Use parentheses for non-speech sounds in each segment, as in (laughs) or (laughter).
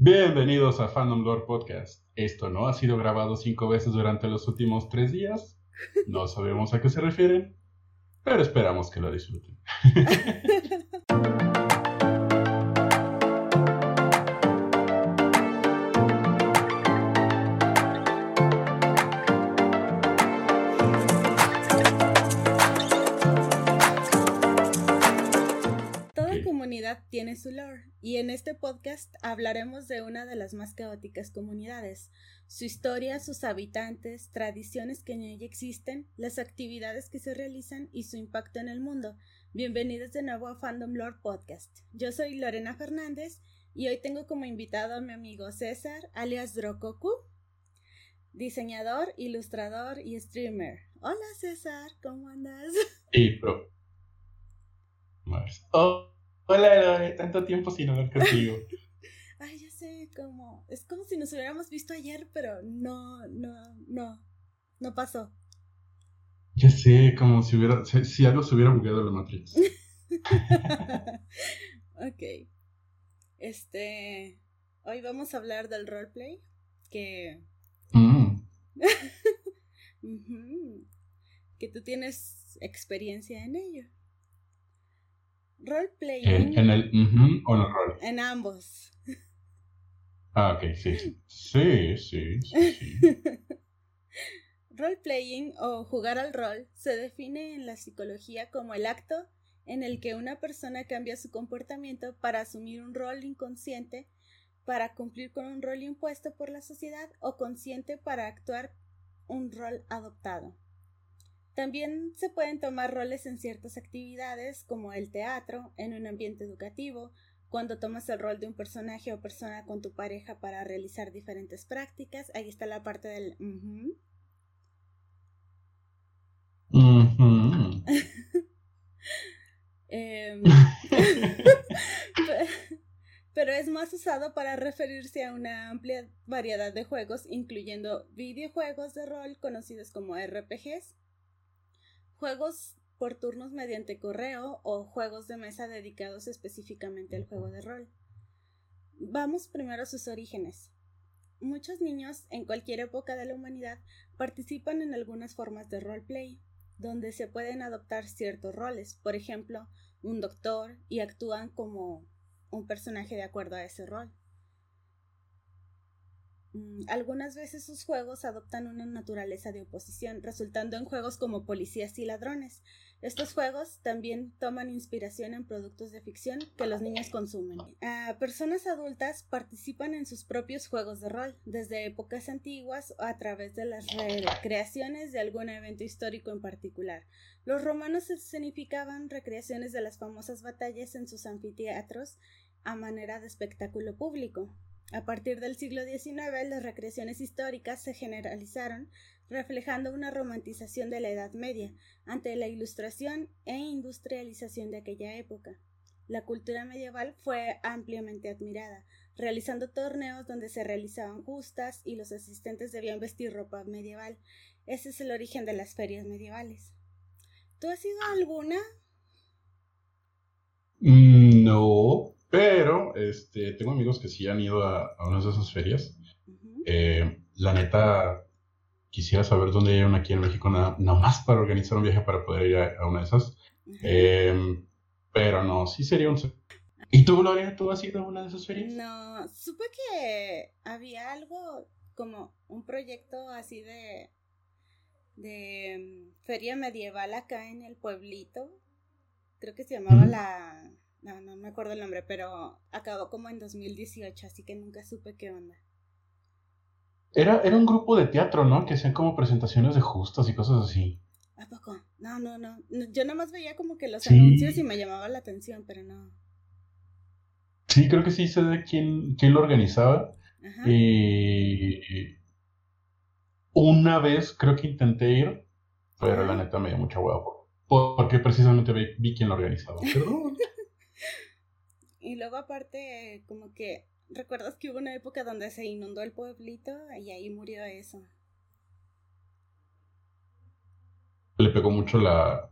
Bienvenidos a Fandom Lore Podcast. Esto no ha sido grabado cinco veces durante los últimos tres días. No sabemos a qué se refieren, pero esperamos que lo disfruten. (laughs) tiene su lore y en este podcast hablaremos de una de las más caóticas comunidades, su historia, sus habitantes, tradiciones que en ella existen, las actividades que se realizan y su impacto en el mundo. Bienvenidos de nuevo a Fandom Lore Podcast. Yo soy Lorena Fernández y hoy tengo como invitado a mi amigo César, alias Drokoku, diseñador, ilustrador y streamer. Hola César, ¿cómo andas? Y pro. Mars. Oh, hola, Lore, tanto tiempo sin hablar contigo. (laughs) Ay, ya sé, como. Es como si nos hubiéramos visto ayer, pero no, no, no. No pasó. Ya sé, como si hubiera, si, si algo se hubiera bugueado la Matrix. (laughs) ok. Este. Hoy vamos a hablar del roleplay. Que. Mm, (laughs) que tú tienes experiencia en ello. Roleplaying. en, en el o en el rol. en ambos. Ah, ok, sí. Sí, sí, sí, sí. (laughs) Roleplaying o jugar al rol se define en la psicología como el acto en el que una persona cambia su comportamiento para asumir un rol inconsciente para cumplir con un rol impuesto por la sociedad o consciente para actuar un rol adoptado. También se pueden tomar roles en ciertas actividades como el teatro, en un ambiente educativo, cuando tomas el rol de un personaje o persona con tu pareja para realizar diferentes prácticas. Ahí está la parte del. Ujú. (laughs) Em, (laughs) pero es más usado para referirse a una amplia variedad de juegos, incluyendo videojuegos de rol conocidos como RPGs, juegos por turnos mediante correo o juegos de mesa dedicados específicamente al juego de rol. Vamos primero a sus orígenes. Muchos niños en cualquier época de la humanidad participan en algunas formas de roleplay, donde se pueden adoptar ciertos roles, por ejemplo, un doctor, y actúan como un personaje de acuerdo a ese rol. Mm, Algunas veces sus juegos adoptan una naturaleza de oposición, resultando en juegos como policías y ladrones. Estos juegos también toman inspiración en productos de ficción que los niños consumen. Ah, personas adultas participan en sus propios juegos de rol, desde épocas antiguas o a través de las recreaciones de algún evento histórico en particular. Los romanos escenificaban recreaciones de las famosas batallas en sus anfiteatros a manera de espectáculo público. A partir del siglo XIX, las recreaciones históricas se generalizaron, reflejando una romantización de la Edad Media ante la ilustración e industrialización de aquella época. La cultura medieval fue ampliamente admirada, realizando torneos donde se realizaban justas y los asistentes debían vestir ropa medieval. Ese es el origen de las ferias medievales. ¿Tú has ido a alguna? Mm, No, pero este, tengo amigos que sí han ido a, a una de esas ferias. Eh, la neta, quisiera saber dónde hay una aquí en México, nada, nada más para organizar un viaje para poder ir a, a una de esas. Eh, pero no, sí sería un... ¿Y tú, Gloria, tú has ido a una de esas ferias? No, supe que había algo como un proyecto así de de mm, feria medieval acá en el pueblito. Creo que se llamaba la no, no me acuerdo el nombre, pero acabó como en 2018, así que nunca supe qué onda. Era, era un grupo de teatro, ¿no? Que hacían como presentaciones de justas y cosas así. ¿A poco? No, no, no. no, Yo nomás veía como que los Sí. anuncios y me llamaba la atención, pero no. Sí, creo que sí sé de quién, quién lo organizaba. Ajá. Y una vez creo que intenté ir, pero la neta me dio mucha hueva. por- Porque precisamente vi, vi quién lo organizaba. (laughs) Y luego aparte, como que, ¿recuerdas que hubo una época donde se inundó el pueblito y ahí murió eso? Le pegó mucho la,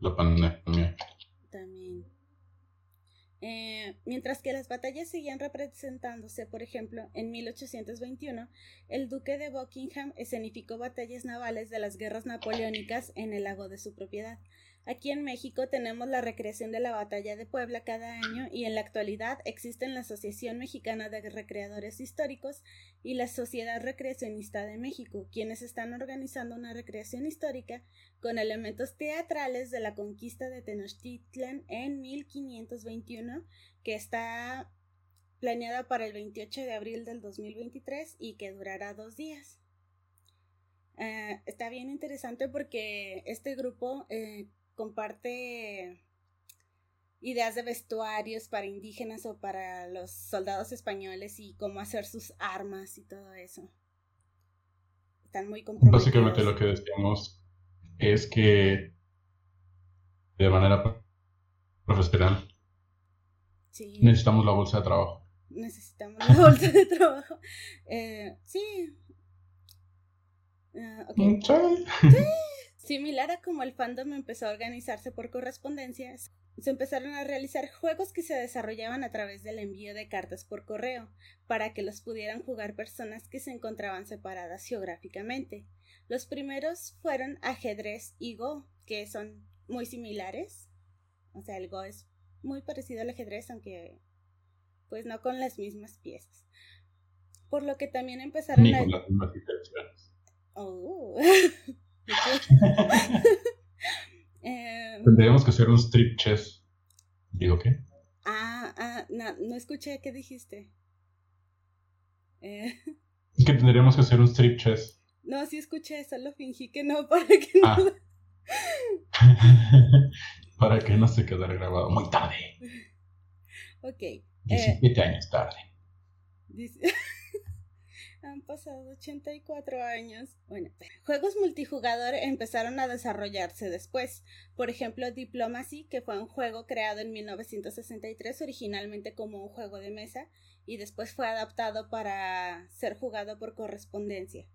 la pandemia. También. Eh, mientras que las batallas seguían representándose, por ejemplo, en 1821, el duque de Buckingham escenificó batallas navales de las guerras napoleónicas en el lago de su propiedad. Aquí en México tenemos la recreación de la batalla de Puebla cada año y en la actualidad existen la Asociación Mexicana de Recreadores Históricos y la Sociedad Recreacionista de México, quienes están organizando una recreación histórica con elementos teatrales de la conquista de Tenochtitlan en 1521, que está planeada para el 28 de abril del 2023 y que durará dos días. Eh, está bien interesante porque este grupo eh, comparte ideas de vestuarios para indígenas o para los soldados españoles y cómo hacer sus armas y todo eso. Están muy comprometidos. Básicamente lo que decíamos es que de manera profesional necesitamos la bolsa de trabajo. Necesitamos la bolsa de trabajo. Eh, sí. Ah, mm, sí. (laughs) Similar a como el fandom empezó a organizarse por correspondencia, se empezaron a realizar juegos que se desarrollaban a través del envío de cartas por correo, para que los pudieran jugar personas que se encontraban separadas geográficamente. Los primeros fueron ajedrez y Go, que son muy similares. O sea, el Go es muy parecido al ajedrez, aunque pues no con las mismas piezas. Por lo que también empezaron Ni con las mismas Oh. (laughs) eh, (laughs) Tendríamos que hacer un strip chess. ¿Digo qué? Ah, ah, no, no escuché qué dijiste. Eh. Es que tendríamos que hacer un strip chess. No, sí escuché, solo fingí que no (laughs) para que no. Ah. (laughs) para que no se quedara grabado muy tarde. Ok. 17 eh, años tarde. Han pasado 84 años. Bueno, juegos multijugador empezaron a desarrollarse después. Por ejemplo, Diplomacy, que fue un juego creado en 1963 originalmente como un juego de mesa y después fue adaptado para ser jugado por correspondencia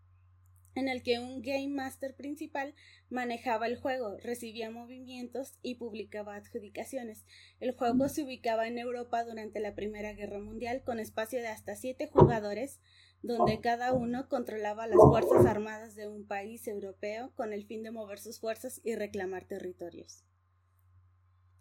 en el que un Game Master principal manejaba el juego, recibía movimientos y publicaba adjudicaciones. El juego se ubicaba en Europa durante la Primera Guerra Mundial con espacio de hasta siete jugadores donde cada uno controlaba las fuerzas armadas de un país europeo con el fin de mover sus fuerzas y reclamar territorios.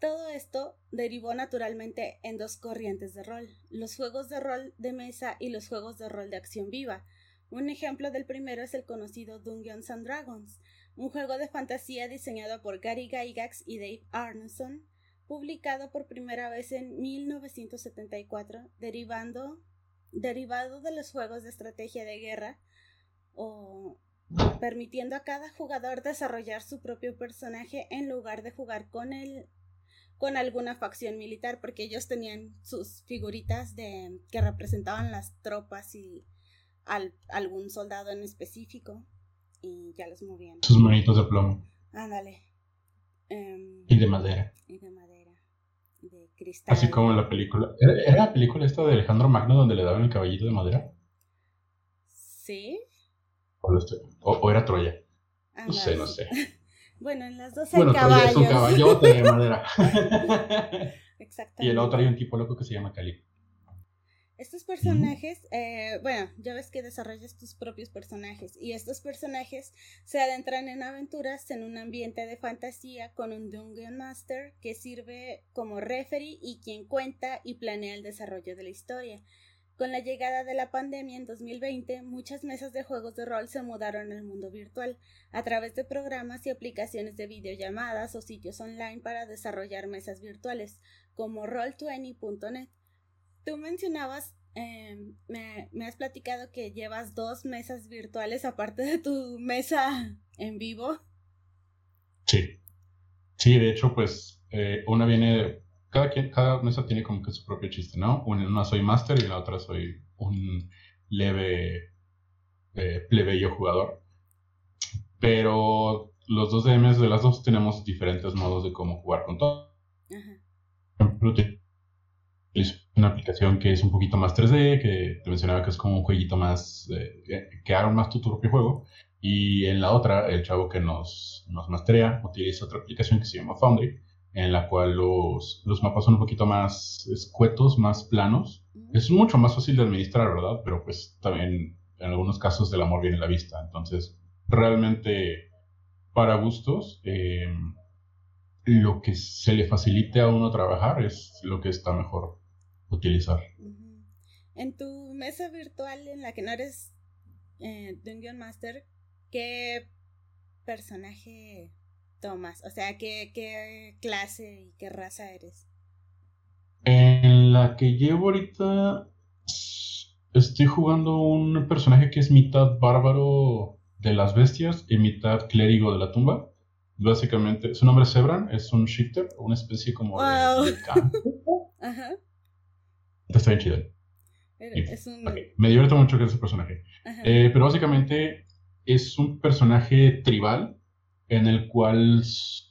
Todo esto derivó naturalmente en dos corrientes de rol, los juegos de rol de mesa y los juegos de rol de acción viva. Un ejemplo del primero es el conocido Dungeons and Dragons, un juego de fantasía diseñado por Gary Gygax y Dave Arneson, publicado por primera vez en 1974, derivando derivado de los juegos de estrategia de guerra o permitiendo a cada jugador desarrollar su propio personaje en lugar de jugar con el con alguna facción militar porque ellos tenían sus figuritas de que representaban las tropas y al, algún soldado en específico y ya los movían. Sus manitos de plomo. Ándale. Em, y de madera. Y de madera de cristal. Así como en la película. ¿Era, la película esta de Alejandro Magno donde le daban el caballito de madera? Sí. O, era Troya. no sé, no sé. (laughs) bueno, en las dos hay bueno, caballos. es un caballote de madera. (laughs) (laughs) Exactamente. Y el otro hay un tipo loco que se llama Cali. Estos personajes, eh, bueno, ya ves que desarrollas tus propios personajes y estos personajes se adentran en aventuras en un ambiente de fantasía con un Dungeon Master que sirve como referee y quien cuenta y planea el desarrollo de la historia. Con la llegada de la pandemia en 2020, muchas mesas de juegos de rol se mudaron al mundo virtual a través de programas y aplicaciones de videollamadas o sitios online para desarrollar mesas virtuales, como roll20.net. Tú mencionabas, em, me, has platicado que llevas dos mesas virtuales aparte de tu mesa en vivo. Sí. Sí, de hecho, pues eh, una viene, cada, quien, cada mesa tiene como que su propio chiste, ¿no? En una soy máster y en la otra soy un leve eh, plebeyo jugador. Pero los dos DMs de las dos tenemos diferentes modos de cómo jugar con todo. Ajá. Por ejemplo, es una aplicación que es un poquito más 3D, que te mencionaba que es como un jueguito más, eh, que haga más tu, propio juego. Y en la otra, el chavo que nos, nos mastrea utiliza otra aplicación que se llama Foundry, en la cual los, los mapas son un poquito más escuetos, más planos. Es mucho más fácil de administrar, ¿verdad? Pero pues también en algunos casos del amor viene la vista. Entonces, realmente, para gustos, eh, lo que se le facilite a uno trabajar es lo que está mejor utilizar. En tu mesa virtual en la que no eres eh, Dungeon Master, ¿qué personaje tomas? O sea, ¿qué, ¿qué clase y qué raza eres? En la que llevo ahorita estoy jugando un personaje que es mitad bárbaro de las bestias y mitad clérigo de la tumba. Básicamente, su nombre es Zebran, es un shifter, una especie como de, campo. (laughs) Ajá. Está bien chido. Me divierte mucho que ese personaje. Eh, pero básicamente es un personaje tribal en el cual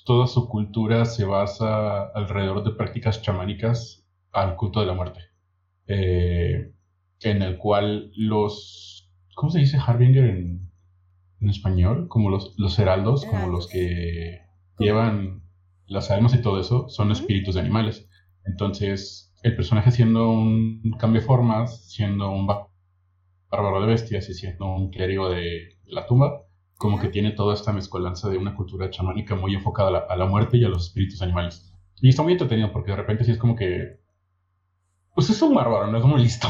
toda su cultura se basa alrededor de prácticas chamánicas al culto de la muerte. Eh, en el cual los, ¿cómo se dice Harbinger en, en español? Como los, los heraldos, como los que llevan las almas y todo eso, son espíritus de animales. Entonces, el personaje siendo un cambio de formas, siendo un bárbaro de bestias y siendo un clérigo de la tumba, como que tiene toda esta mezcolanza de una cultura chamánica muy enfocada a la, muerte y a los espíritus animales. Y está muy entretenido porque de repente sí es como que... Pues es un bárbaro, no es muy listo.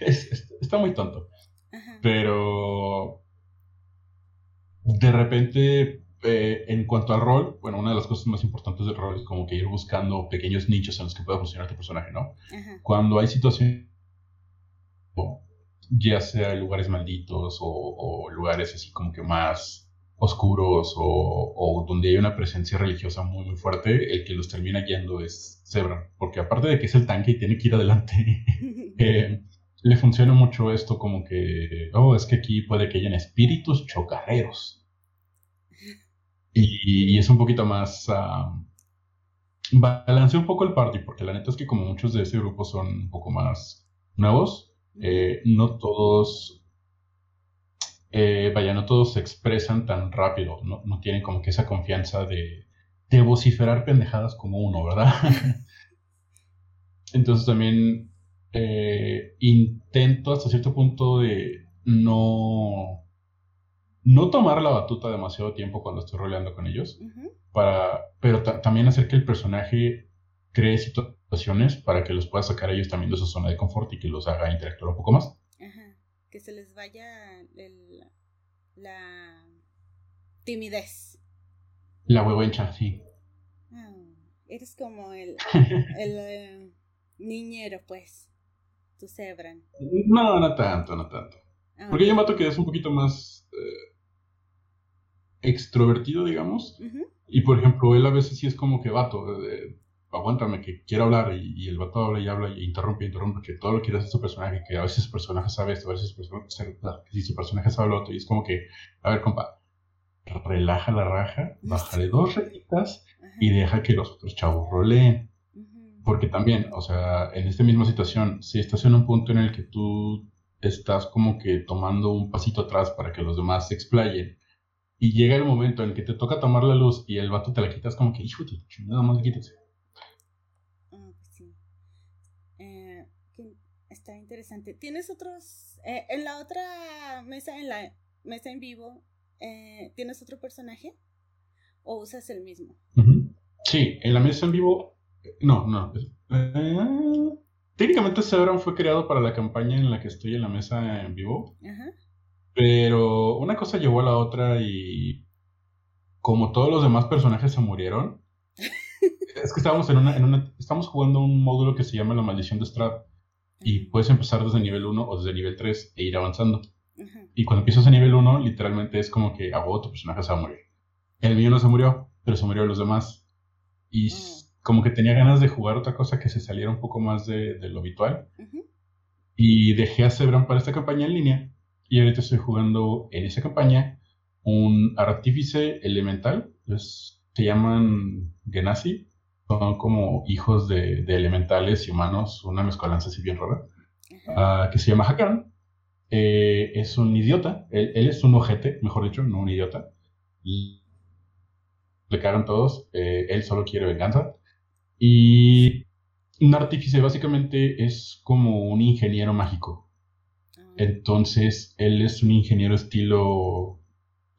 (laughs) está muy tonto. Pero... De repente eh, en cuanto al rol, bueno, una de las cosas más importantes del rol es como que ir buscando pequeños nichos en los que pueda funcionar tu personaje, ¿no? Cuando hay situaciones, ya sea lugares malditos o, lugares así como que más oscuros o, donde hay una presencia religiosa muy, muy fuerte, el que los termina guiando es Zebra, porque aparte de que es el tanque y tiene que ir adelante, (laughs) (laughs) eh, le funciona mucho esto como que, oh, es que aquí puede que hayan espíritus chocarreros y, es un poquito más... Uh, un poco el party, porque la neta es que como muchos de ese grupo son un poco más nuevos, eh, no todos, eh, vaya, no todos se expresan tan rápido, no, no tienen como que esa confianza de, de, vociferar pendejadas como uno, ¿verdad? (laughs) Entonces también eh, intento hasta cierto punto de no no tomar la batuta demasiado tiempo cuando estoy roleando con ellos, para, pero también hacer que el personaje cree situaciones para que los pueda sacar a ellos también de su zona de confort y que los haga interactuar un poco más. Ajá. Que se les vaya la timidez. La huevencha, sí. Ah, eres como el, (laughs) el eh, niñero, pues. Tu cebran. No, no tanto, no tanto. Ah, Porque yo mato que es un poquito más eh, extrovertido, digamos. Y por ejemplo, él a veces sí es como que vato, aguántame, que quiere hablar, y, el vato habla y habla y interrumpe y interrumpe, que todo lo quiere hacer su personaje, que a veces su personaje sabe esto, a veces su personaje, si su personaje sabe lo otro, y es como que, a ver, compa, relaja la raja, bájale dos rayitas y deja que los otros chavos roleen. Porque también, o sea, en esta misma situación, si estás en un punto en el que tú estás como que tomando un pasito atrás para que los demás se explayen, y llega el momento en que te toca tomar la luz y el vato te la quitas como que, hijo de nada más quítese. Ah, pues sí. Eh, está interesante. ¿Tienes otros? Eh, en la otra mesa, en la mesa en vivo, eh, ¿tienes otro personaje? ¿O usas el mismo? Sí, en la mesa en vivo, no, no. técnicamente Severan fue creado para la campaña en la que estoy en la mesa en vivo. Ajá. Pero una cosa llevó a la otra y como todos los demás personajes se murieron, (laughs) es que estábamos en una, en una, estamos jugando un módulo que se llama la maldición de Strad y puedes empezar desde nivel 1 o desde nivel 3 e ir avanzando. Y cuando empiezas a nivel 1, literalmente es como que, a ah, tu personaje se va a morir. El mío no se murió, pero se murió los demás. Y mm. como que tenía ganas de jugar otra cosa que se saliera un poco más de, lo habitual. Y dejé a Sebran para esta campaña en línea y ahorita estoy jugando en esa campaña un artífice elemental. se llaman Genasi. Son como hijos de, elementales y humanos, una mezcolanza así bien rara. Ah, que se llama Hakan. Eh, es un idiota. Él, es un ojete, mejor dicho, no un idiota. le cagan todos, eh, él solo quiere venganza. Y un artífice básicamente es como un ingeniero mágico. Ah. Entonces, él es un ingeniero estilo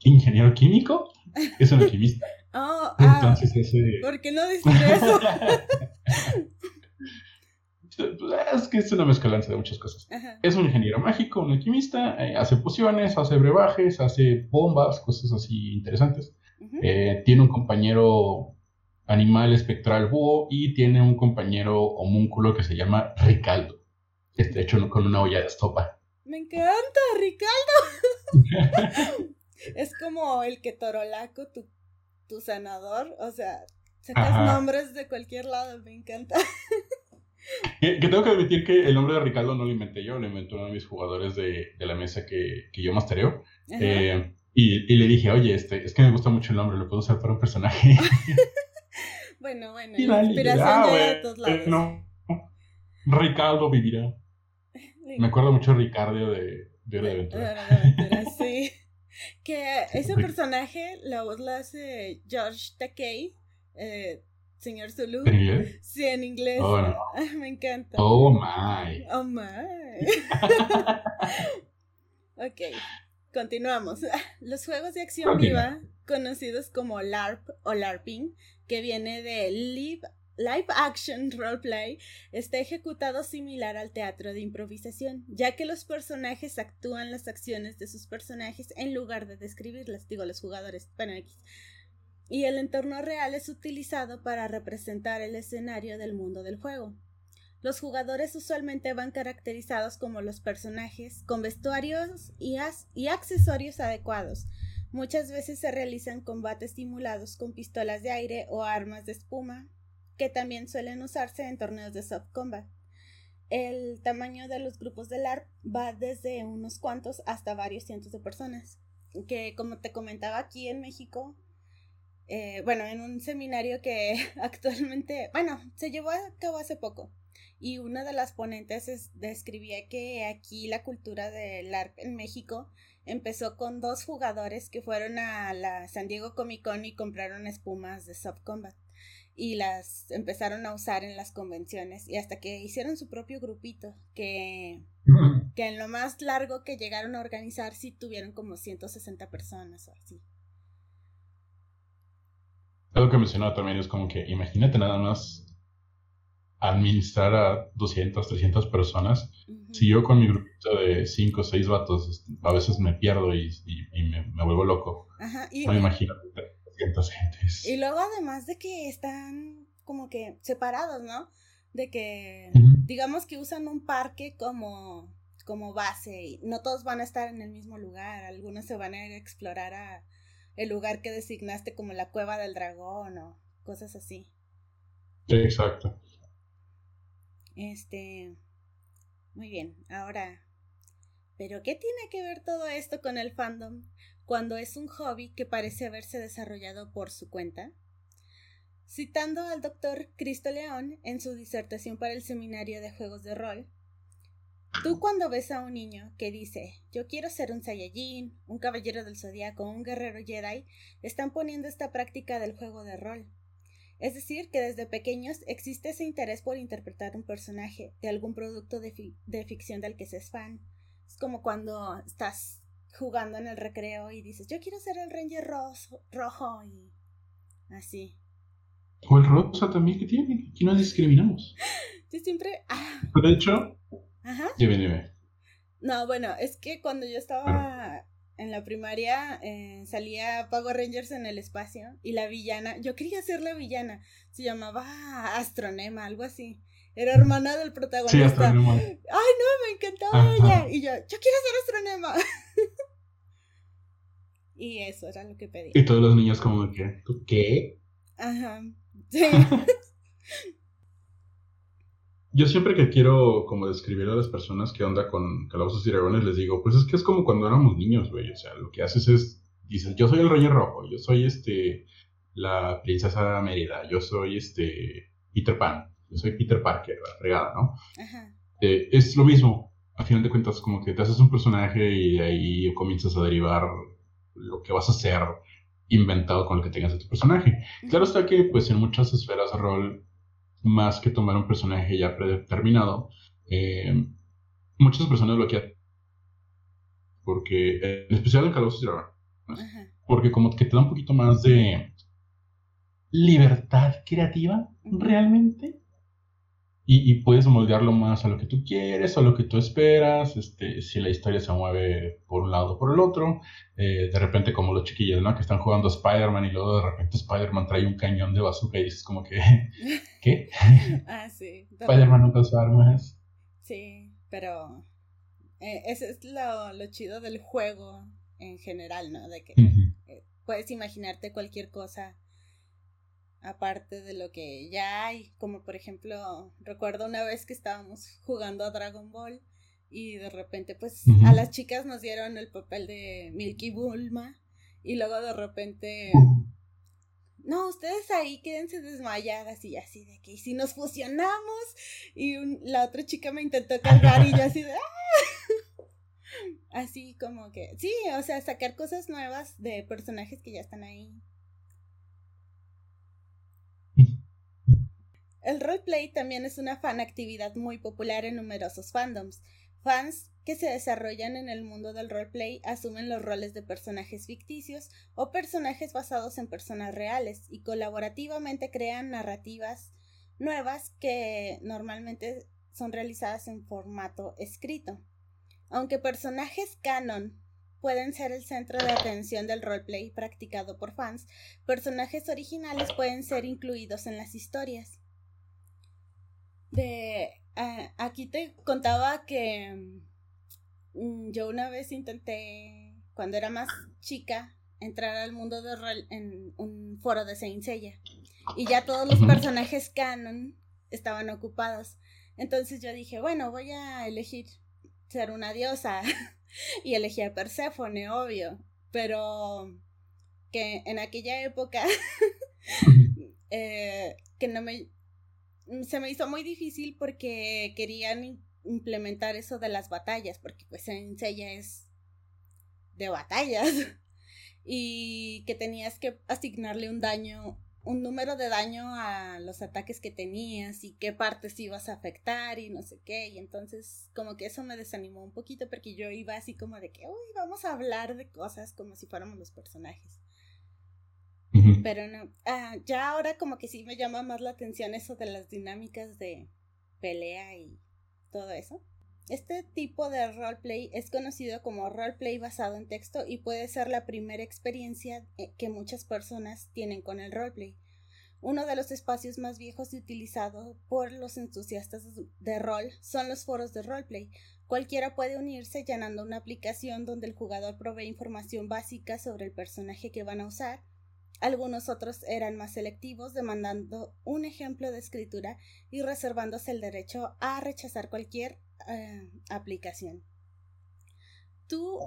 ingeniero químico, es un alquimista. (laughs) Oh, ah, Entonces ese... ¿Por qué no decir eso? (laughs) es que es una mezcolanza de muchas cosas. Es un ingeniero mágico, un alquimista, eh, hace pociones, hace brebajes, hace bombas, cosas así interesantes. Eh, tiene un compañero animal espectral búho y tiene un compañero homúnculo que se llama Ricardo. Está hecho con una olla de estopa. Me encanta, Ricardo. es como el que Torolaco, tu, tu sanador. O sea, sacas nombres de cualquier lado, me encanta. Que, tengo que admitir que el nombre de Ricardo no lo inventé yo, lo inventó uno de mis jugadores de, la mesa que, yo mastereo. Eh, y, le dije, oye, este, es que me gusta mucho el nombre, lo puedo usar para un personaje. (laughs) bueno, bueno, inspiración ah, de todos lados. no. Ricardo vivirá. (laughs) Me acuerdo mucho de Ricardo de, de Hora de Aventura. (laughs) sí. Que ese personaje la voz la hace George Takei. Eh, Señor Zulu. ¿En inglés? Sí, en inglés. Oh, no. (laughs) Me encanta. Oh, my. Oh, my. ok, continuamos. Los juegos de acción viva, conocidos como LARP o LARPing, que viene de Live, Live Action (laughs) Roleplay, está ejecutado similar al teatro de improvisación, ya que los personajes actúan las acciones de sus personajes en lugar de describirlas, digo, los jugadores, bueno, X y el entorno real es utilizado para representar el escenario del mundo del juego. Los jugadores usualmente van caracterizados como los personajes, con vestuarios y, accesorios adecuados. Muchas veces se realizan combates simulados con pistolas de aire o armas de espuma, que también suelen usarse en torneos de soft combat. El tamaño de los grupos de LARP va desde unos cuantos hasta varios cientos de personas, que como te comentaba aquí en México eh, bueno, en un seminario que (laughs) actualmente, bueno, se llevó a cabo hace poco. Y una de las ponentes describía que aquí la cultura del ARP en México empezó con dos jugadores que fueron a la San Diego Comic Con y compraron espumas de Soft Combat y las empezaron a usar en las convenciones y hasta que hicieron su propio grupito que, que en lo más largo que llegaron a organizar sí tuvieron como 160 personas o así. Algo que mencionaba también es como que imagínate nada más administrar a 200, 300 personas. Si yo con mi grupito de 5 o 6 vatos a veces me pierdo y, me, vuelvo loco. no me imagino 300 gentes. Y luego además de que están como que separados, ¿no? De que digamos que usan un parque como como base y no todos van a estar en el mismo lugar, algunos se van a ir a explorar a el lugar que designaste como la cueva del dragón o cosas así. Exacto. Este, muy bien, ahora, ¿pero qué tiene que ver todo esto con el fandom cuando es un hobby que parece haberse desarrollado por su cuenta? Citando al doctor Cristo León en su disertación para el seminario de juegos de rol, Tú cuando ves a un niño que dice yo quiero ser un Saiyajin, un caballero del zodiaco, un guerrero Jedi, están poniendo esta práctica del juego de rol. Es decir, que desde pequeños existe ese interés por interpretar un personaje de algún producto de, ficción del que se es fan. Es como cuando estás jugando en el recreo y dices yo quiero ser el Ranger rojo y así. O el rosa también que tiene, aquí no discriminamos. (laughs) Yo siempre... Ah. De hecho, Ajá. Dime, dime. No, bueno, es que cuando yo estaba en la primaria eh, salía Pago Rangers en el espacio y la villana, yo quería ser la villana, se llamaba Astronema, algo así. Era hermana del protagonista. Sí, Astronema. Ay, no, me encantaba ella. Y yo, yo quiero ser Astronema. (laughs) y eso era lo que pedí. Y todos los niños como que, ¿tú qué? Ajá. (laughs) Sí. Yo siempre que quiero como describir a las personas que onda con calabozos y dragones, les digo, pues es que es como cuando éramos niños, güey. O sea, lo que haces es, dices, yo soy el rey rojo, yo soy este, la princesa Mérida, yo soy este, Peter Pan, yo soy Peter Parker, la regada, ¿no? Ajá. Eh, es lo mismo, a final de cuentas, como que te haces un personaje y de ahí comienzas a derivar lo que vas a hacer. inventado con el que tengas a tu personaje. Claro está que, pues, en muchas esferas de rol, más que tomar un personaje ya predeterminado, eh, muchas personas lo que porque, en especial en Calabozos y Dragones, porque como que te da un poquito más de libertad creativa, realmente. Y, puedes moldearlo más a lo que tú quieres, a lo que tú esperas, este, si la historia se mueve por un lado o por el otro. Eh, de repente, como los chiquillos, ¿no? Que están jugando Spider-Man y luego de repente Spider-Man trae un cañón de bazooka y dices como que, (laughs) ¿qué? (laughs) ah, sí. Spider-Man no usa armas. Sí, pero eh, ese es lo, lo, chido del juego en general, ¿no? De que eh, puedes imaginarte cualquier cosa aparte de lo que ya hay, como por ejemplo, recuerdo una vez que estábamos jugando a Dragon Ball y de repente pues a las chicas nos dieron el papel de Milky Bulma y luego de repente no, ustedes ahí quédense desmayadas y así de que, y si nos fusionamos, y la otra chica me intentó cargar y yo así de, ¡ah! (laughs) Así como que, sí, o sea, sacar cosas nuevas de personajes que ya están ahí. El roleplay también es una fan actividad muy popular en numerosos fandoms. Fans que se desarrollan en el mundo del roleplay asumen los roles de personajes ficticios o personajes basados en personas reales y colaborativamente crean narrativas nuevas que normalmente son realizadas en formato escrito. Aunque personajes canon pueden ser el centro de atención del roleplay practicado por fans, personajes originales pueden ser incluidos en las historias. De Ah, aquí te contaba que mm, yo una vez intenté, cuando era más chica, entrar al mundo de rol en un foro de Saint Seiya. Y ya todos los personajes canon estaban ocupados. Entonces yo dije, bueno, voy a elegir ser una diosa. (laughs) y elegí a Perséfone, obvio. Pero que en aquella época (laughs) eh, que no me se me hizo muy difícil porque querían implementar eso de las batallas, porque pues en Seiya es de batallas (laughs) y que tenías que asignarle un daño, un número de daño a los ataques que tenías y qué partes ibas a afectar y no sé qué, y entonces como que eso me desanimó un poquito porque yo iba así como de que, uy, vamos a hablar de cosas como si fuéramos los personajes. Pero no, ah, ya ahora como que sí me llama más la atención eso de las dinámicas de pelea y todo eso. Este tipo de roleplay es conocido como roleplay basado en texto y puede ser la primera experiencia eh, que muchas personas tienen con el roleplay. Uno de los espacios más viejos y utilizado por los entusiastas de rol son los foros de roleplay. Cualquiera puede unirse llenando una aplicación donde el jugador provee información básica sobre el personaje que van a usar algunos otros eran más selectivos, demandando un ejemplo de escritura y reservándose el derecho a rechazar cualquier eh, aplicación. Tú...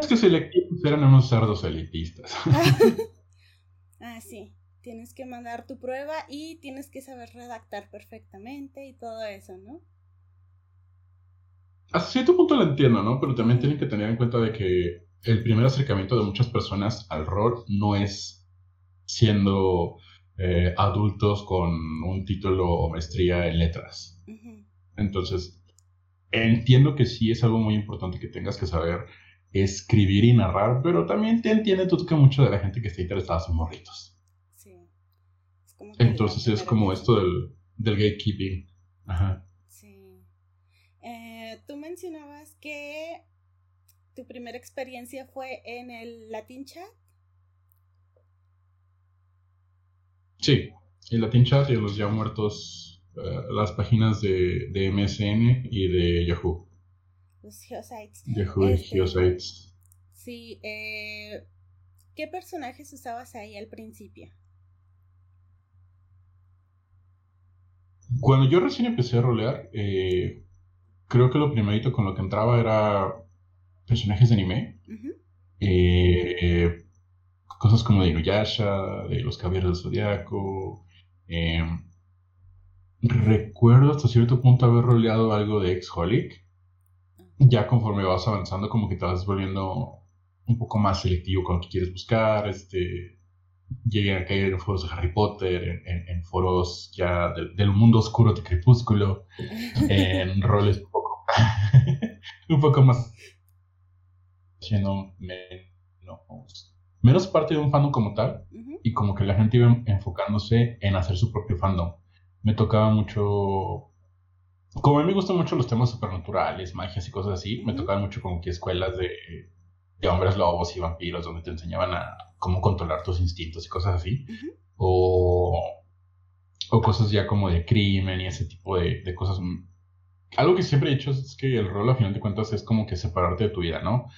Es que selectivos eran unos cerdos elitistas. (laughs) (laughs) ah, sí. Tienes que mandar tu prueba y tienes que saber redactar perfectamente y todo eso, ¿no? A cierto punto lo entiendo, ¿no? Pero también tienen que tener en cuenta de que el primer acercamiento de muchas personas al rol no es siendo eh, adultos con un título o maestría en letras. Entonces, entiendo que sí es algo muy importante que tengas que saber escribir y narrar, pero también te entiende tú que mucho de la gente que está interesada son morritos. Sí. Entonces es como esto del, del gatekeeping. Ajá. Sí. Eh, tú mencionabas que tu primera experiencia fue en el Latin Chat. Sí, el Latin Chat y los ya muertos, eh, las páginas de, de, MSN y de Yahoo. Los Geosites. Yahoo y este, Geosites. Sí, eh, ¿qué personajes usabas ahí al principio? Cuando yo recién empecé a rolear, eh, creo que lo primerito con lo que entraba era personajes de anime. eh, cosas como de Inuyasha, de los Caballeros del Zodiaco. Em, recuerdo hasta cierto punto haber roleado algo de Exholic. Ya conforme vas avanzando, como que te vas volviendo un poco más selectivo con lo que quieres buscar, este, llegué a caer en foros de Harry Potter, en, foros ya del mundo oscuro de Crepúsculo, (laughs) en roles un poco, (laughs) un poco más siendo menos, menos parte de un fandom como tal, y como que la gente iba enfocándose en hacer su propio fandom. Me tocaba mucho como a mí me gustan mucho los temas supernaturales, magias y cosas así, me tocaban mucho como que escuelas de, de, hombres lobos y vampiros donde te enseñaban a cómo controlar tus instintos y cosas así. o, o, cosas ya como de crimen y ese tipo de, de, cosas. Algo que siempre he dicho es que el rol, a final de cuentas, es como que separarte de tu vida, ¿no?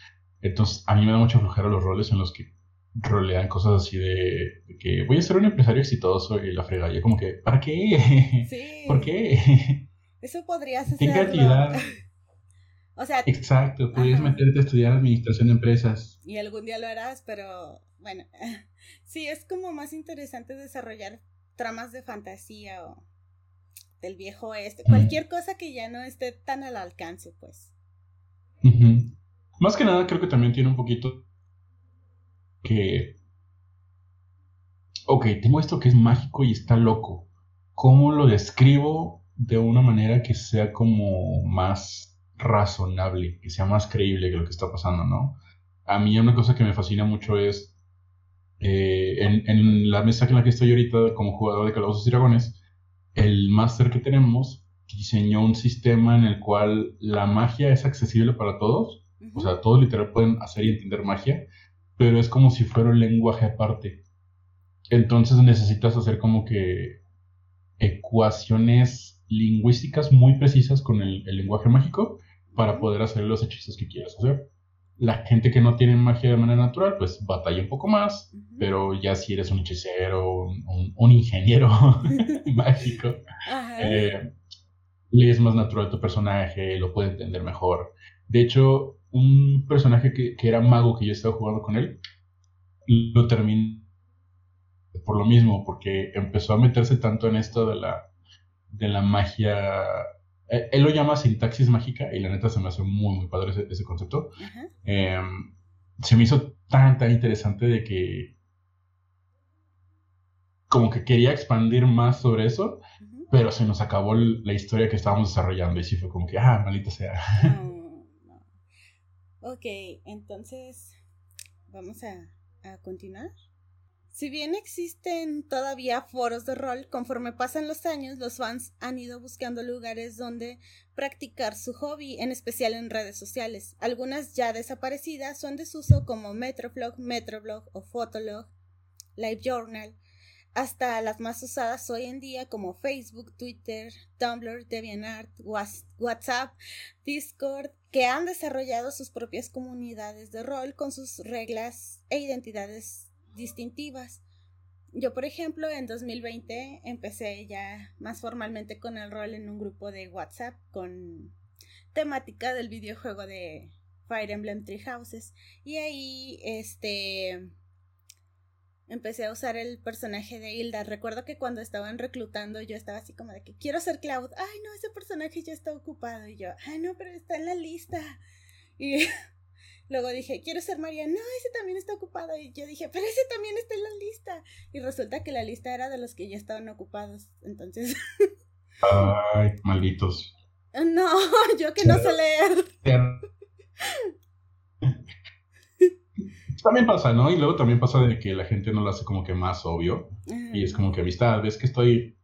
Entonces, a mí me da mucha flojera los roles en los que rolean cosas así de, que voy a ser un empresario exitoso y la frega. Yo como que, ¿para qué? (laughs) Sí. ¿Por qué? (laughs) Eso podrías hacer. creatividad. (laughs) o sea. Exacto, podrías meterte a estudiar administración de empresas. Y algún día lo harás, pero bueno. sí, es como más interesante desarrollar tramas de fantasía o del viejo oeste. Cualquier cosa que ya no esté tan al alcance, pues. Más que nada, creo que también tiene un poquito que. Ok, tengo esto que es mágico y está loco. ¿Cómo lo describo de una manera que sea como más razonable, que sea más creíble que lo que está pasando, ¿no? A mí una cosa que me fascina mucho es, eh, en, la mesa en la que estoy ahorita como jugador de Calabozos y Dragones, el máster que tenemos diseñó un sistema en el cual la magia es accesible para todos, o sea, todos literal pueden hacer y entender magia, pero es como si fuera un lenguaje aparte. Entonces necesitas hacer como que ecuaciones lingüísticas muy precisas con el, lenguaje mágico para poder hacer los hechizos que quieras hacer. La gente que no tiene magia de manera natural, pues batalla un poco más, pero ya si eres un hechicero, un, ingeniero (laughs) (laughs) mágico, eh, le es más natural tu personaje, lo puede entender mejor. De hecho, un personaje que, que era mago que yo estaba jugando con él, lo terminé por lo mismo, porque empezó a meterse tanto en esto de la de la magia. Eh, él lo llama sintaxis mágica y la neta se me hace muy, muy padre ese, concepto. Em, se me hizo tan, tan interesante de que como que quería expandir más sobre eso, pero se nos acabó la historia que estábamos desarrollando y sí fue como que, ah, maldita sea. Ok, entonces vamos a, a continuar. Si bien existen todavía foros de rol, conforme pasan los años, los fans han ido buscando lugares donde practicar su hobby, en especial en redes sociales. Algunas ya desaparecidas son desuso como Metroflog, Metroblog o Fotolog, LiveJournal, hasta las más usadas hoy en día como Facebook, Twitter, Tumblr, DeviantArt, WhatsApp, Discord, que han desarrollado sus propias comunidades de rol con sus reglas e identidades distintivas. Yo, por ejemplo, en 2020 empecé ya más formalmente con el rol en un grupo de WhatsApp con temática del videojuego de Fire Emblem Three Houses. Y ahí, este, empecé a usar el personaje de Hilda. Recuerdo que cuando estaban reclutando yo estaba así como de que quiero ser Cloud. Ay, no, ese personaje ya está ocupado. Y yo, ay, no, pero está en la lista. Y (laughs) Luego dije, quiero ser María. No, ese también está ocupado. Y yo dije, pero ese también está en la lista. Y resulta que la lista era de los que ya estaban ocupados. Entonces. Ay, malditos. (laughs) No, (laughs) yo que no sé leer. También pasa, ¿no? Y luego también pasa de que la gente no lo hace como que más obvio. Y es como que amistad, ves que estoy.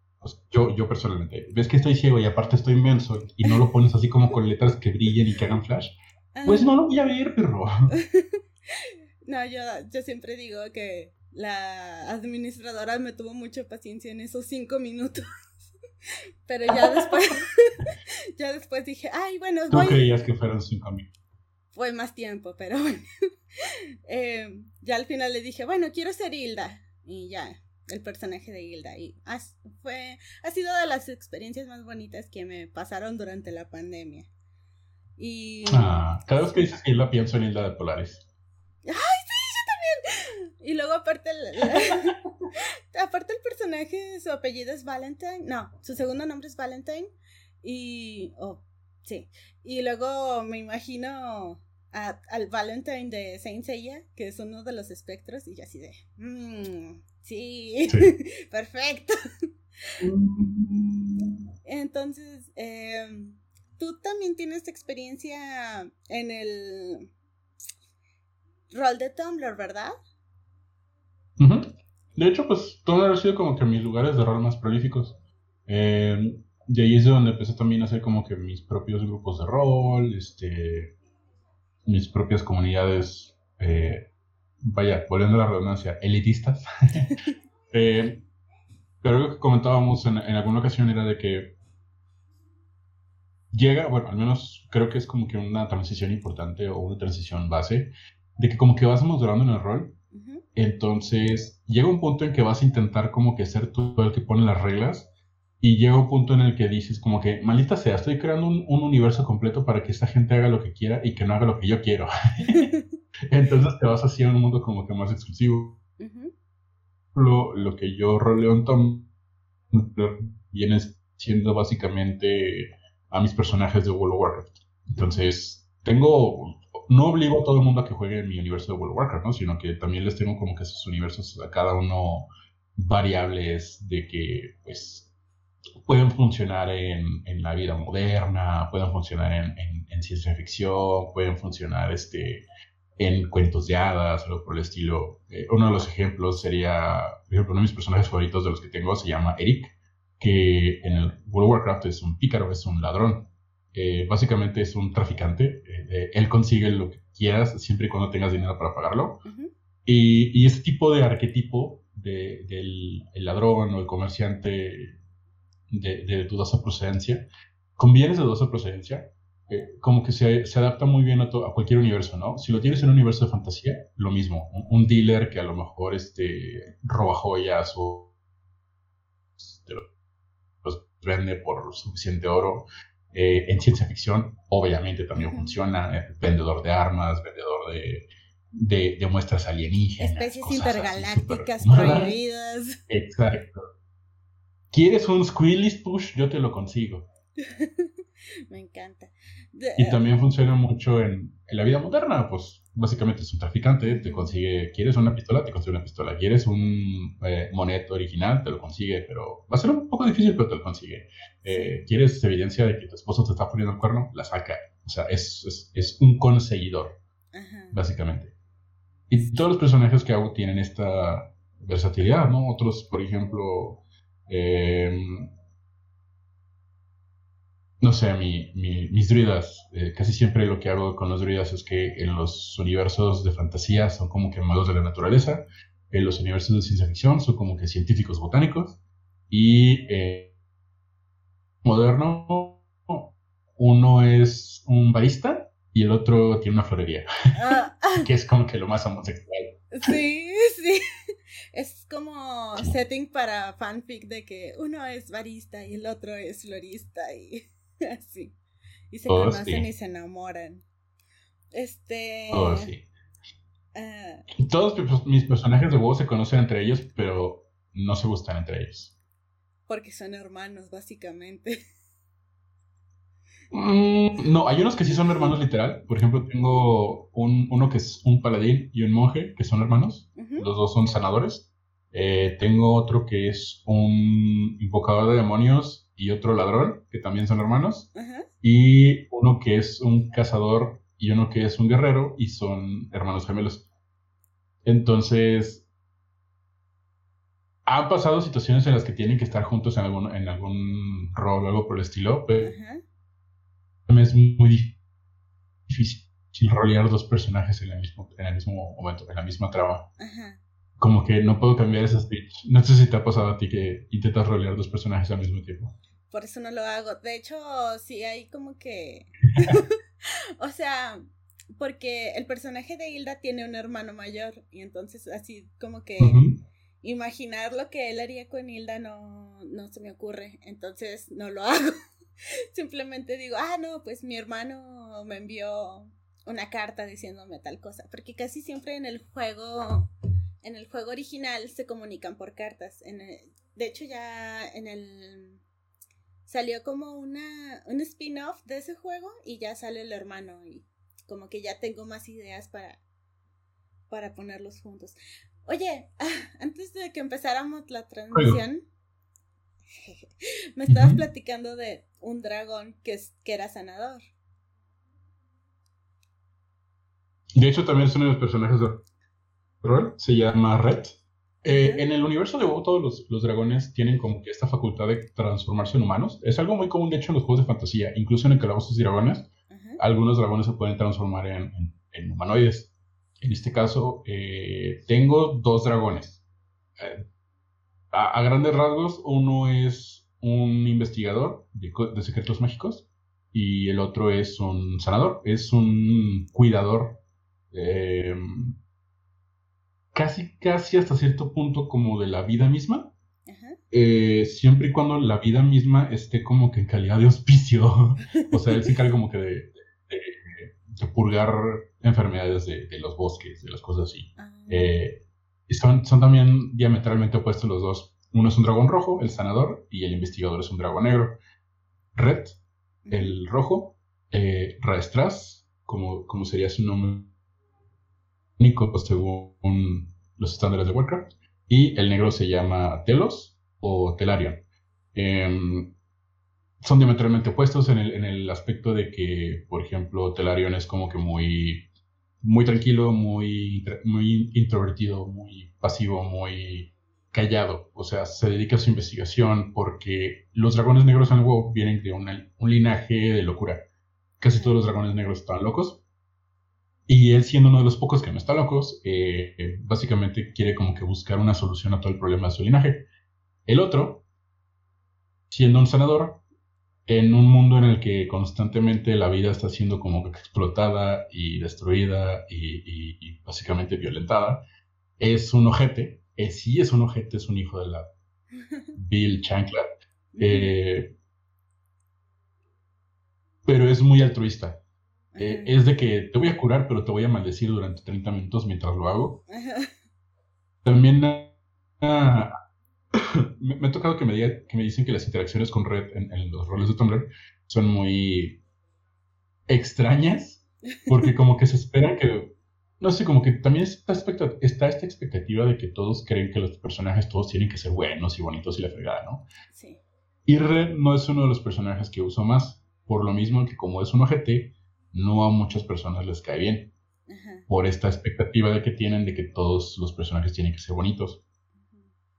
Yo, yo personalmente, ves que estoy ciego y aparte estoy inmenso y no lo pones así como con letras que brillen y que hagan flash pues no lo voy a ver, perro. (laughs) no, yo, yo siempre digo que la administradora me tuvo mucha paciencia en esos cinco minutos. (laughs) Pero ya después, (laughs) ya después dije, ay, bueno, ¿Tú creías que fueron cinco minutos? Fue más tiempo, pero bueno. (laughs) Eh, ya al final le dije, bueno, quiero ser Hilda. Y ya, el personaje de Hilda. Y fue, ha sido de las experiencias más bonitas que me pasaron durante la pandemia. Y... Ah, cada vez que dices Hilda pienso en Hilda de Polaris. ¡Ay, sí, yo también! Y luego aparte el, (laughs) aparte el personaje, su apellido es Valentine. No, su segundo nombre es Valentine. Y... Oh, sí. Y luego me imagino al Valentine de Saint Seiya, que es uno de los espectros, y yo así de, mmm, sí, (laughs) perfecto. (laughs) Entonces, em, tú también tienes experiencia en el rol de Tumblr, ¿verdad? De hecho, pues Tumblr ha sido como que mis lugares de rol más prolíficos. Eh, de ahí es donde empecé también a hacer como que mis propios grupos de rol, este, mis propias comunidades, eh, vaya, volviendo a la redundancia, elitistas. (laughs) eh, pero lo que comentábamos en, en, alguna ocasión era de que llega, bueno, al menos creo que es como que una transición importante o una transición base, de que como que vas madurando en el rol. Entonces llega un punto en que vas a intentar como que ser tú el que pone las reglas y llega un punto en el que dices como que, maldita sea, estoy creando un, universo completo para que esta gente haga lo que quiera y que no haga lo que yo quiero. (laughs) Entonces te vas hacia un mundo como que más exclusivo. lo, lo, que yo roleo en Tom viene siendo básicamente a mis personajes de World of Warcraft. Entonces, tengo, no obligo a todo el mundo a que juegue en mi universo de World of Warcraft, ¿no? Sino que también les tengo como que esos universos a cada uno variables de que, pues, pueden funcionar en, en, la vida moderna, pueden funcionar en, en, ciencia ficción, pueden funcionar este, en cuentos de hadas, algo por el estilo. Eh, uno de los ejemplos sería, por ejemplo, uno de mis personajes favoritos de los que tengo se llama Eric, que en el World of Warcraft es un pícaro, es un ladrón. Eh, básicamente es un traficante. Eh, él consigue lo que quieras siempre y cuando tengas dinero para pagarlo. y, y, este tipo de arquetipo de, del el ladrón o el comerciante de, de dudosa procedencia, con bienes de dudosa procedencia, eh, como que se, se, adapta muy bien a, a, cualquier universo, ¿no? Si lo tienes en un universo de fantasía, lo mismo. Un, dealer que a lo mejor este, roba joyas o este, los vende por suficiente oro. Eh, en ciencia ficción, obviamente también funciona. Eh, vendedor de armas, vendedor de, de, de muestras alienígenas. Especies intergalácticas prohibidas. Exacto. ¿Quieres un Squealis Push? Yo te lo consigo. (laughs) Me encanta. y también funciona mucho en, en, la vida moderna, pues básicamente es un traficante, te consigue, quieres una pistola, te consigue una pistola, quieres un eh, moneto original, te lo consigue, pero va a ser un poco difícil, pero te lo consigue. Eh, ¿Quieres evidencia de que tu esposo te está poniendo el cuerno? La saca. O sea, es, es, es un conseguidor, básicamente. Y todos los personajes que hago tienen esta versatilidad, ¿no? Otros, por ejemplo, Em, no sé, mi, mis druidas, eh, casi siempre lo que hago con los druidas es que en los universos de fantasía son como que magos de la naturaleza, en los universos de ciencia ficción son como que científicos botánicos, y eh, moderno, uno es un barista y el otro tiene una florería, ah. (laughs) que es como que lo más homosexual. Sí, sí. Es como setting para fanfic de que uno es barista y el otro es florista y (laughs) así. Y se oh, conocen y se enamoran. Este. Oh, sí. Ah. Todos mis personajes de WoW se conocen entre ellos, pero no se gustan entre ellos. Porque son hermanos, básicamente. (laughs) Mm, no, hay unos que sí son hermanos literal. Por ejemplo, tengo un, uno que es un paladín y un monje, que son hermanos. Los dos son sanadores. Eh, tengo otro que es un invocador de demonios y otro ladrón, que también son hermanos. Y uno que es un cazador y uno que es un guerrero y son hermanos gemelos. Entonces, han pasado situaciones en las que tienen que estar juntos en algún, en algún rol o algo por el estilo, pero es muy difícil rolear dos personajes en el mismo, en el mismo momento, en la misma trama. Como que no puedo cambiar ese speech. No sé si te ha pasado a ti que intentas rolear dos personajes al mismo tiempo. Por eso no lo hago. De hecho, sí hay como que... (laughs) o sea, porque el personaje de Hilda tiene un hermano mayor y entonces así como que... Imaginar lo que él haría con Hilda no, no se me ocurre, entonces no lo hago. (laughs) Simplemente digo, ah, no, pues mi hermano me envió una carta diciéndome tal cosa, porque casi siempre en el juego, en el juego original se comunican por cartas. En de hecho ya en el salió como una un spin-off de ese juego y ya sale el hermano y como que ya tengo más ideas para, para ponerlos juntos. Oye, (laughs) antes de que empezáramos la transmisión, (laughs) me estabas platicando de un dragón que, es, que era sanador. De hecho, también es uno de los personajes de rol, se llama Red. Eh, en el universo de WoW todos los, dragones tienen como que esta facultad de transformarse en humanos. Es algo muy común, de hecho, en los juegos de fantasía. Incluso en el Calabozos y Dragones, algunos dragones se pueden transformar en, humanoides. En este caso, eh, tengo dos dragones. Eh, a, grandes rasgos, uno es un investigador de, secretos mágicos y el otro es un sanador, es un cuidador. Em, casi, casi hasta cierto punto como de la vida misma. Eh, siempre y cuando la vida misma esté como que en calidad de hospicio. (laughs) o sea, él se encarga como que de, purgar enfermedades de, los bosques, de las cosas así. Ah. Eh, son, son también diametralmente opuestos los dos. Uno es un dragón rojo, el sanador, y el investigador es un dragón negro. Red, el rojo, eh, Raestras, como, como sería su nombre único según los estándares de Warcraft. Y el negro se llama Telos o Telarion. Em, son diametralmente opuestos en el, en el, aspecto de que, por ejemplo, Telarion es como que muy, muy tranquilo, muy, muy introvertido, muy pasivo, muy callado. O sea, se dedica a su investigación porque los dragones negros en el WoW vienen de un linaje de locura. Casi todos los dragones negros están locos y él siendo uno de los pocos que no está locos, eh, eh, básicamente quiere como que buscar una solución a todo el problema de su linaje. El otro, siendo un sanador, en un mundo en el que constantemente la vida está siendo como explotada y destruida y, básicamente violentada, es un ojete, eh, sí es un ojete, es un hijo de la (laughs) Bill Chancla, pero es muy altruista. Eh, es de que te voy a curar, pero te voy a maldecir durante 30 minutos mientras lo hago. También ah, tocado que me, diga, que me dicen que las interacciones con Red en, los roles de Tumblr son muy extrañas, porque como que se espera que, no sé, como que también está, está esta expectativa de que todos creen que los personajes todos tienen que ser buenos y bonitos y la fregada, ¿no? Sí. Y Red no es uno de los personajes que uso más, por lo mismo que como es un OGT, no a muchas personas les cae bien. Por esta expectativa de que tienen de que todos los personajes tienen que ser bonitos.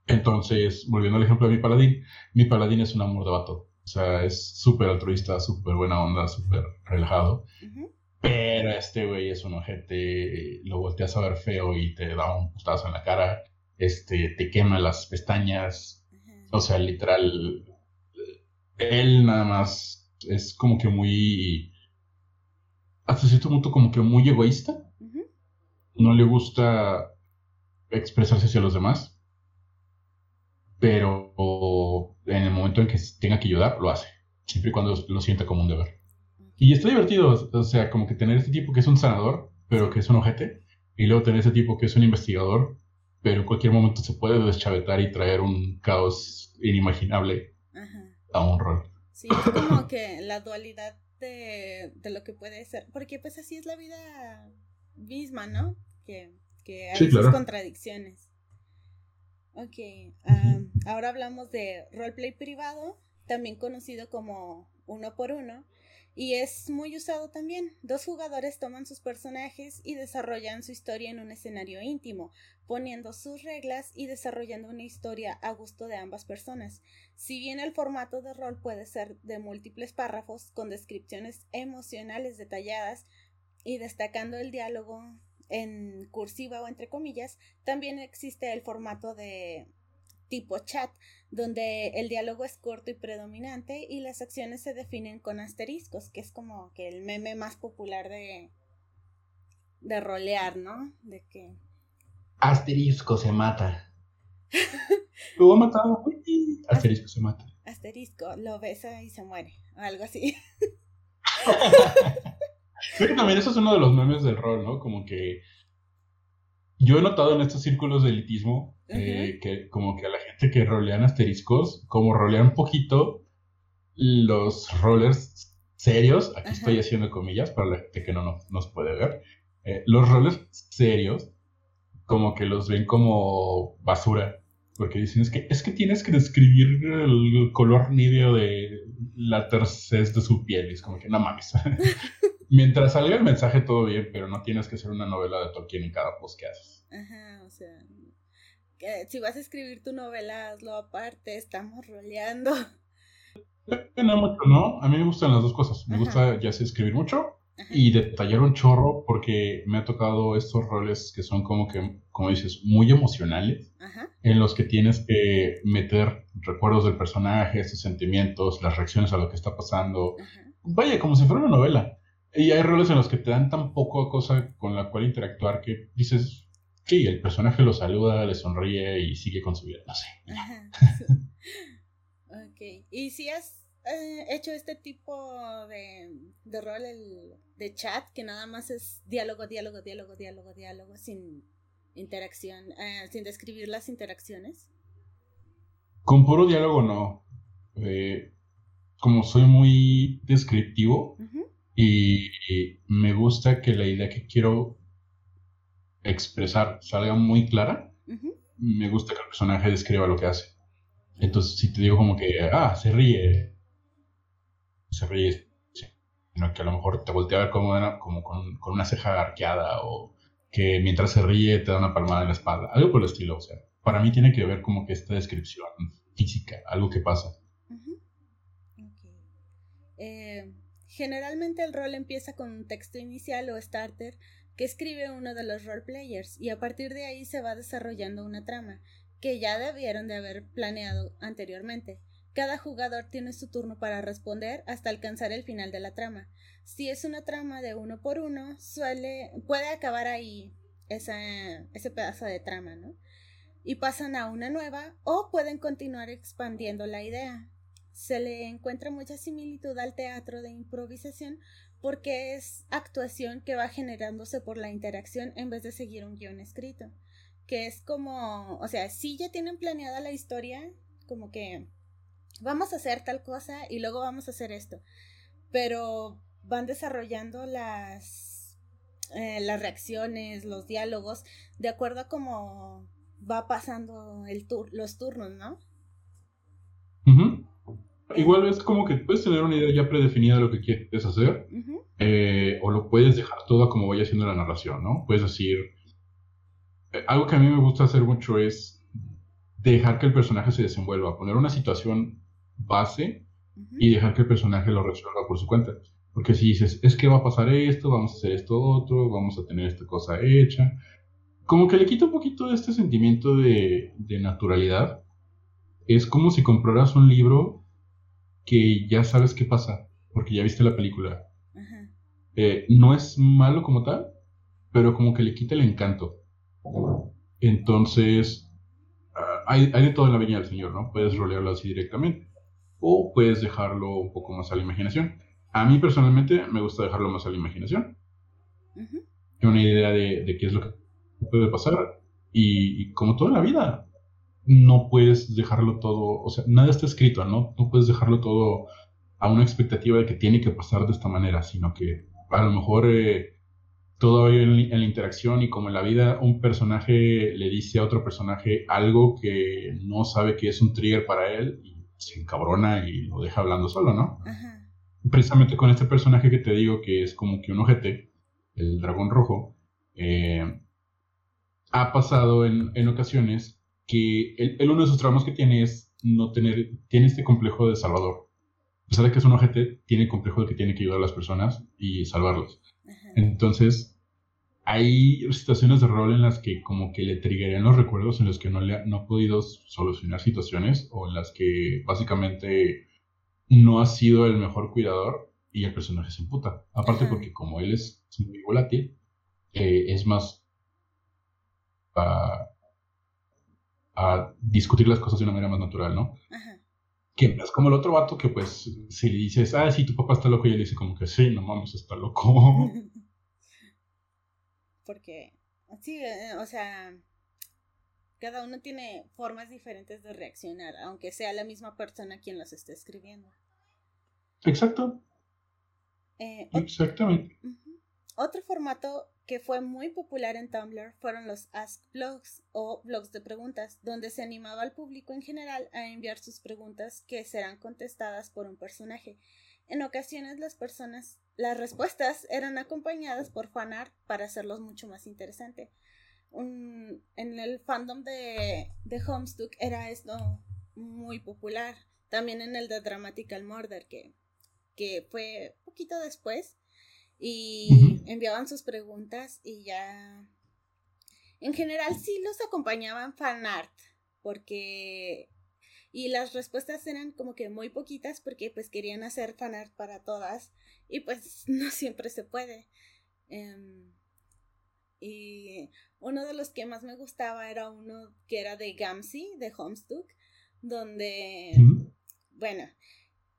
Entonces, volviendo al ejemplo de mi paladín, mi paladín es un amor de vato. O sea, es súper altruista, súper buena onda, súper relajado. Pero este güey es un ojete, lo volteas a ver feo y te da un pustazo en la cara, este, te quema las pestañas. O sea, literal, él nada más es como que muy hasta cierto punto como que muy egoísta. No le gusta expresarse hacia los demás. Pero en el momento en que tenga que ayudar, lo hace. Siempre y cuando lo sienta como un deber. Y está divertido, o sea, como que tener este tipo que es un sanador, pero que es un ojete. Y luego tener este tipo que es un investigador, pero en cualquier momento se puede deschavetar y traer un caos inimaginable a un rol. Sí, es como que la dualidad de, lo que puede ser, porque pues así es la vida misma, ¿no? Que, hay sus contradicciones. Ok, ahora hablamos de roleplay privado, también conocido como uno por uno, y es muy usado también. Dos jugadores toman sus personajes y desarrollan su historia en un escenario íntimo, poniendo sus reglas y desarrollando una historia a gusto de ambas personas. Si bien el formato de rol puede ser de múltiples párrafos con descripciones emocionales detalladas y destacando el diálogo en cursiva o entre comillas, también existe el formato de tipo chat, donde el diálogo es corto y predominante y las acciones se definen con asteriscos, que es como que el meme más popular de, de rolear, ¿no? De que... Asterisco se mata. lo ha matado. Asterisco se mata. Asterisco, lo besa y se muere. Algo así. (laughs) Creo que también eso es uno de los memes del rol, ¿no? Como que yo he notado en estos círculos de elitismo eh, que como que a la gente que rolean asteriscos, como rolean poquito, los rollers serios, aquí estoy haciendo comillas para la gente que no nos, puede ver, eh, los roles serios como que los ven como basura, porque dicen es que, es que tienes que describir el color níveo de la tercez de su piel, y es como que no mames. (laughs) Mientras salga el mensaje todo bien, pero no tienes que hacer una novela de Tolkien en cada post que haces. Ajá, o sea, si vas a escribir tu novela, hazlo aparte, estamos roleando. No mucho, ¿no? A mí me gustan las dos cosas. Me gusta ya sea escribir mucho y detallar un chorro porque me ha tocado estos roles que son como que, como dices, muy emocionales, en los que tienes que meter recuerdos del personaje, sus sentimientos, las reacciones a lo que está pasando. Vaya, como si fuera una novela. Y hay roles en los que te dan tan poco cosa con la cual interactuar que dices, sí, el personaje lo saluda, le sonríe y sigue con su vida, no sé. (laughs) ok, ¿y si has eh, hecho este tipo de, de rol de chat que nada más es diálogo, diálogo, diálogo, diálogo, diálogo, sin interacción, eh, sin describir las interacciones? Con puro diálogo no. Eh, como soy muy descriptivo, y me gusta que la idea que quiero expresar salga muy clara. Me gusta que el personaje describa lo que hace. Entonces, si te digo como que, ah, se ríe, se ríe, sino que a lo mejor te voltea a ver como, como con, con, una ceja arqueada o que mientras se ríe te da una palmada en la espalda, algo por el estilo. O sea, para mí tiene que ver como que esta descripción física, algo que pasa. eh, Generalmente el rol empieza con un texto inicial o starter que escribe uno de los roleplayers y a partir de ahí se va desarrollando una trama que ya debieron de haber planeado anteriormente. Cada jugador tiene su turno para responder hasta alcanzar el final de la trama. Si es una trama de uno por uno, suele puede acabar ahí ese pedazo de trama, ¿no? Y pasan a una nueva o pueden continuar expandiendo la idea se le encuentra mucha similitud al teatro de improvisación porque es actuación que va generándose por la interacción en vez de seguir un guion escrito. Que es como, o sea, si ya tienen planeada la historia, como que vamos a hacer tal cosa y luego vamos a hacer esto. Pero van desarrollando las, eh, las reacciones, los diálogos, de acuerdo a cómo va pasando el los turnos, ¿no? Igual es como que puedes tener una idea ya predefinida de lo que quieres hacer, eh, o lo puedes dejar todo como vaya siendo la narración, ¿no? Puedes decir, eh, algo que a mí me gusta hacer mucho es dejar que el personaje se desenvuelva, poner una situación base y dejar que el personaje lo resuelva por su cuenta. Porque si dices, es que va a pasar esto, vamos a hacer esto otro, vamos a tener esta cosa hecha, como que le quita un poquito de este sentimiento de, de naturalidad. Es como si compraras un libro que ya sabes qué pasa, porque ya viste la película. Eh, no es malo como tal, pero como que le quita el encanto. Entonces, ah, hay, de todo en la viña del Señor, ¿no? Puedes rolearlo así directamente. O puedes dejarlo un poco más a la imaginación. A mí personalmente me gusta dejarlo más a la imaginación. Una idea de, qué es lo que puede pasar. Y, y como toda la vida, no puedes dejarlo todo, o sea, nada está escrito, ¿no? No puedes dejarlo todo a una expectativa de que tiene que pasar de esta manera, sino que a lo mejor eh, todo en, en, la interacción y como en la vida un personaje le dice a otro personaje algo que no sabe que es un trigger para él y se encabrona y lo deja hablando solo, ¿no? Precisamente con este personaje que te digo que es como que un ojete, el dragón rojo, eh, ha pasado en, en ocasiones que el, uno de sus traumas que tiene es no tener, tiene este complejo de salvador. A pesar de que es un ojete, tiene complejo de que tiene que ayudar a las personas y salvarlos. Entonces, hay situaciones de rol en las que como que le triggerían los recuerdos en los que no, le ha, no ha podido solucionar situaciones o en las que básicamente no ha sido el mejor cuidador y el personaje se emputa. Aparte porque como él es muy volátil, eh, es más... Uh, a discutir las cosas de una manera más natural, ¿no? Ajá. Que es como el otro vato que pues si le dices, ah, sí, tu papá está loco, y él dice como que sí, no mames, está loco. (laughs) Porque, sí, eh, o sea, cada uno tiene formas diferentes de reaccionar, aunque sea la misma persona quien los esté escribiendo. Exacto. Eh, Exactamente. Otro formato que fue muy popular en Tumblr fueron los Ask Blogs o blogs de preguntas, donde se animaba al público en general a enviar sus preguntas que serán contestadas por un personaje. En ocasiones las personas, las respuestas eran acompañadas por fanart para hacerlos mucho más interesante. en el fandom de, de Homestuck era esto muy popular. También en el de Dramatical Murder, que, que fue poquito después y enviaban sus preguntas y ya en general sí los acompañaban fanart porque y las respuestas eran como que muy poquitas porque pues querían hacer fanart para todas y pues (laughs) no siempre se puede. Em, y uno de los que más me gustaba era uno que era de Gamsi de Homestuck donde bueno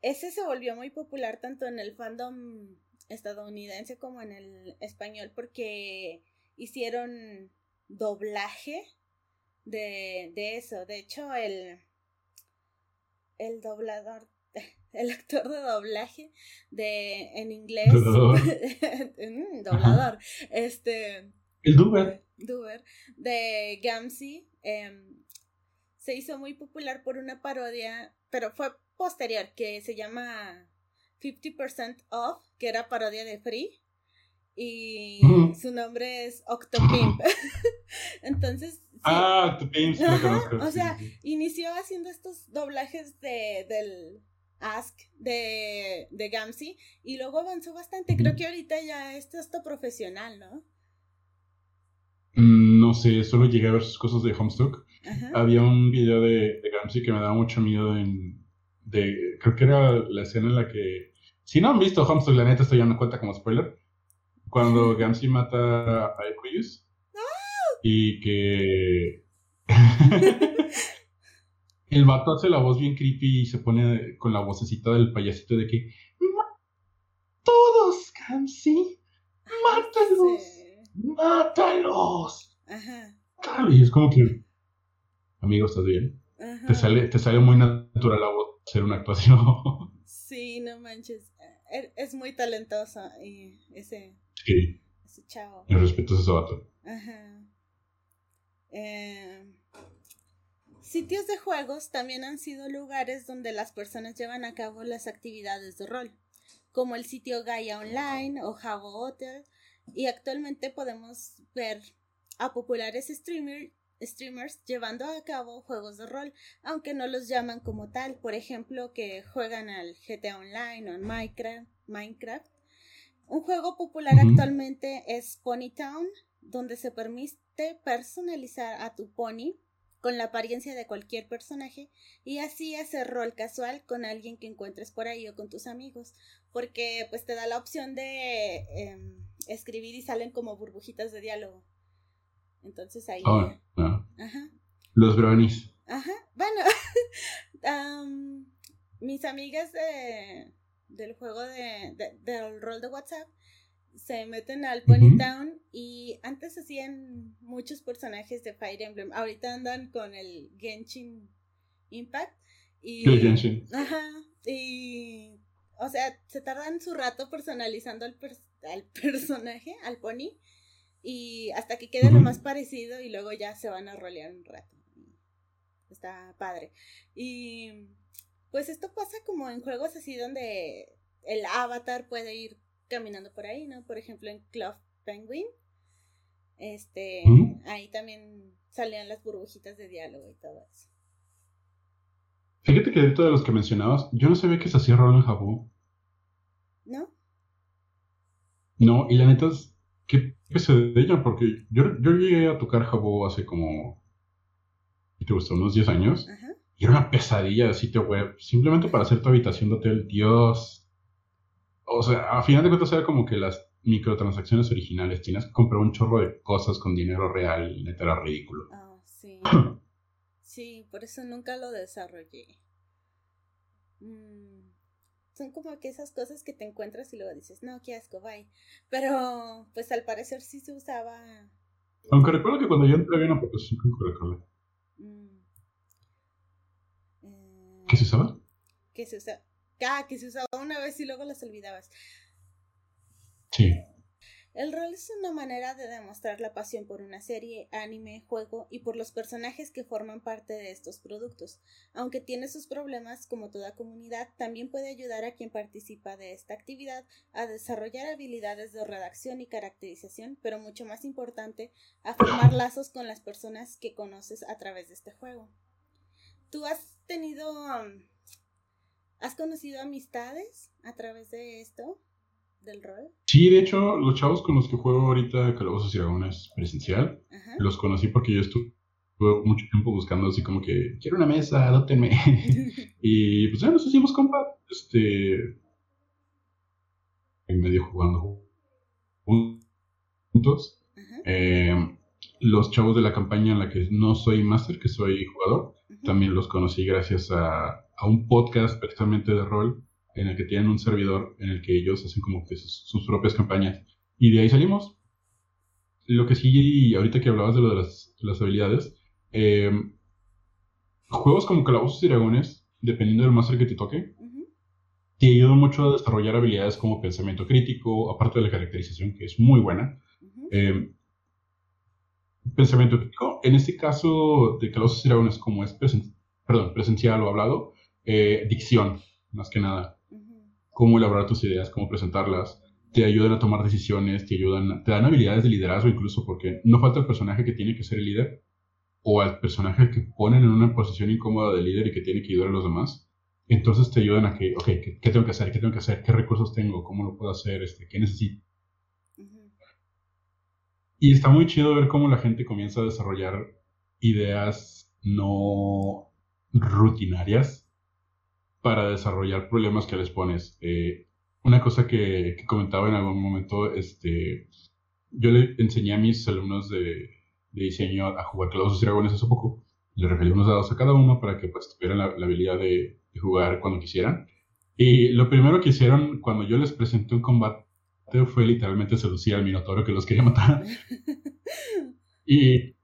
ese se volvió muy popular tanto en el fandom estadounidense como en el español porque hicieron doblaje de, eso. De hecho, el, el doblador, (laughs) el actor de doblaje de en inglés. (laughs) Mm, doblador. este. El Duber. Duber. De Gamsi. Em, se hizo muy popular por una parodia, pero fue posterior, que se llama 50% Off, que era parodia de Free. Y su nombre es Octopimp. (laughs) (laughs) Entonces. Ah, Octopimp, O sea, inició haciendo estos doblajes de, del Ask de, de Gamsi y luego avanzó bastante. Creo que ahorita ya es esto profesional, ¿no? Mm, no sé, solo llegué a ver sus cosas de Homestuck. Había un video de, de Gamsi que me daba mucho miedo en, de, creo que era la escena en la que, si no han visto Homestuck, la neta, esto ya no cuenta como spoiler, cuando Gamsi mata a Equius y que (laughs) el vato hace la voz bien creepy y se pone con la vocecita del payasito de que todos, Gamsi, mátalos, mátalos. Ajá. Y es como que, amigo, ¿estás bien? Te sale, te sale muy natural la voz hacer una actuación. (laughs) Sí, no manches. Er, es muy talentoso y ese, sí. ese chavo. Y respeto a ese vato. Ajá. Eh, sitios de juegos también han sido lugares donde las personas llevan a cabo las actividades de rol, como el sitio Gaia Online o Javo Hotel, y actualmente podemos ver a populares streamers streamers llevando a cabo juegos de rol, aunque no los llaman como tal, por ejemplo, que juegan al GTA Online o en Minecraft. Minecraft. Un juego popular actualmente es Pony Town, donde se permite personalizar a tu pony con la apariencia de cualquier personaje y así hacer rol casual con alguien que encuentres por ahí o con tus amigos, porque pues te da la opción de em, escribir y salen como burbujitas de diálogo. Entonces ahí. Ah, Ajá. Los brownies. Ajá. Bueno, (laughs) mis amigas de, del juego de, del rol de WhatsApp se meten al Pony Town y antes hacían muchos personajes de Fire Emblem. Ahorita andan con el Genshin Impact. Y, Genshin. Ajá. Y. O sea, se tardan su rato personalizando al, al (laughs) personaje, al pony y hasta que quede lo más parecido y luego ya se van a rolear un rato. Está padre. Y pues esto pasa como en juegos así donde el avatar puede ir caminando por ahí, ¿no? Por ejemplo en Club Penguin. Este, ahí también salían las burbujitas de diálogo y todo eso. Fíjate que dentro de los que mencionabas, yo no sabía que se hacía rol en Japón. ¿No? No, y la neta es ¿Qué piensa de ella? Porque yo, yo llegué a tocar Jabo hace como, ¿te gustó? Unos 10 años. Y era una pesadilla de sitio web, simplemente para hacer tu habitación de hotel. Dios. O sea, a final de cuentas era como que las microtransacciones originales. Tienes que comprar un chorro de cosas con dinero real y neta era ridículo. Ah, sí. (clears throat) sí, por eso nunca lo desarrollé. Mm son como que esas cosas que te encuentras y luego dices, no, qué asco, bye. Pero, pues al parecer sí se usaba. Aunque recuerdo que cuando yo entré había una proposición con Coca-Cola. Mm. ¿Qué se usaba? Que se usaba. Ah, que se usaba una vez y luego las olvidabas. El rol es una manera de demostrar la pasión por una serie, anime, juego y por los personajes que forman parte de estos productos. Aunque tiene sus problemas, como toda comunidad, también puede ayudar a quien participa de esta actividad a desarrollar habilidades de redacción y caracterización, pero mucho más importante, a formar lazos con las personas que conoces a través de este juego. ¿Tú has tenido... ¿Has conocido amistades a través de esto? Del rol? Sí, de hecho, los chavos con los que juego ahorita Calabozos y Dragones presencial, los conocí porque yo estuve mucho tiempo buscando así como que, quiero una mesa, adóptenme. (laughs) y pues ya nos hicimos compa, este, en medio jugando juntos. Eh, los chavos de la campaña en la que no soy máster, que soy jugador, también los conocí gracias a, a un podcast precisamente de rol en el que tienen un servidor en el que ellos hacen como que sus, propias campañas. Y de ahí salimos. Lo que sí, ahorita que hablabas de lo de las, habilidades, eh, juegos como Calabozos y Dragones, dependiendo del máster que te toque, te ayudan mucho a desarrollar habilidades como pensamiento crítico, aparte de la caracterización, que es muy buena. Eh, pensamiento crítico, en este caso de Calabozos y Dragones, como es perdón, presencial o hablado, eh, dicción, más que nada cómo elaborar tus ideas, cómo presentarlas, te ayudan a tomar decisiones, te ayudan, te dan habilidades de liderazgo incluso, porque no falta el personaje que tiene que ser el líder o al personaje que ponen en una posición incómoda de líder y que tiene que ayudar a los demás. Entonces te ayudan a que, ok, ¿qué, tengo que hacer? ¿Qué tengo que hacer? ¿Qué recursos tengo? ¿Cómo lo puedo hacer? Este, ¿Qué necesito? Y está muy chido ver cómo la gente comienza a desarrollar ideas no rutinarias para desarrollar problemas que les pones. Eh, una cosa que, comentaba en algún momento, este, yo le enseñé a mis alumnos de, diseño a jugar Calabozos y Dragones hace poco. Les regalé unos dados a cada uno para que pues, tuvieran la, habilidad de, jugar cuando quisieran. Y lo primero que hicieron cuando yo les presenté un combate fue literalmente seducir al Minotauro que los quería matar. (laughs) y,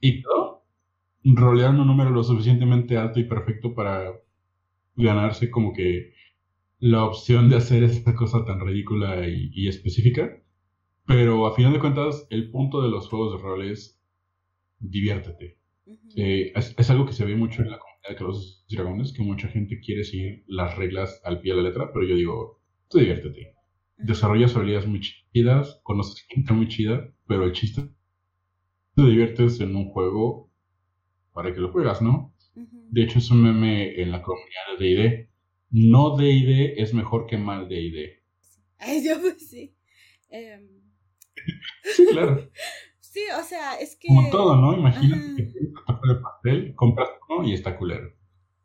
y todo, rolearon un número lo suficientemente alto y perfecto para ganarse como que la opción de hacer esta cosa tan ridícula y, específica. Pero a final de cuentas, el punto de los juegos de rol es diviértete. Eh, es, algo que se ve mucho en la comunidad de los Dragones, que mucha gente quiere seguir las reglas al pie de la letra, pero yo digo, tú diviértete. Desarrollas habilidades muy chidas, conoces gente muy chida, pero el chiste te diviertes en un juego para que lo juegas, ¿no? De hecho, es un meme en la comunidad de D&D. No D&D es mejor que mal D&D. (laughs) Ay, yo pues sí. Em, sí, claro. (laughs) sí, o sea, es que... Como todo, ¿no? Imagínate que tienes un de pastel, compras uno y está culero.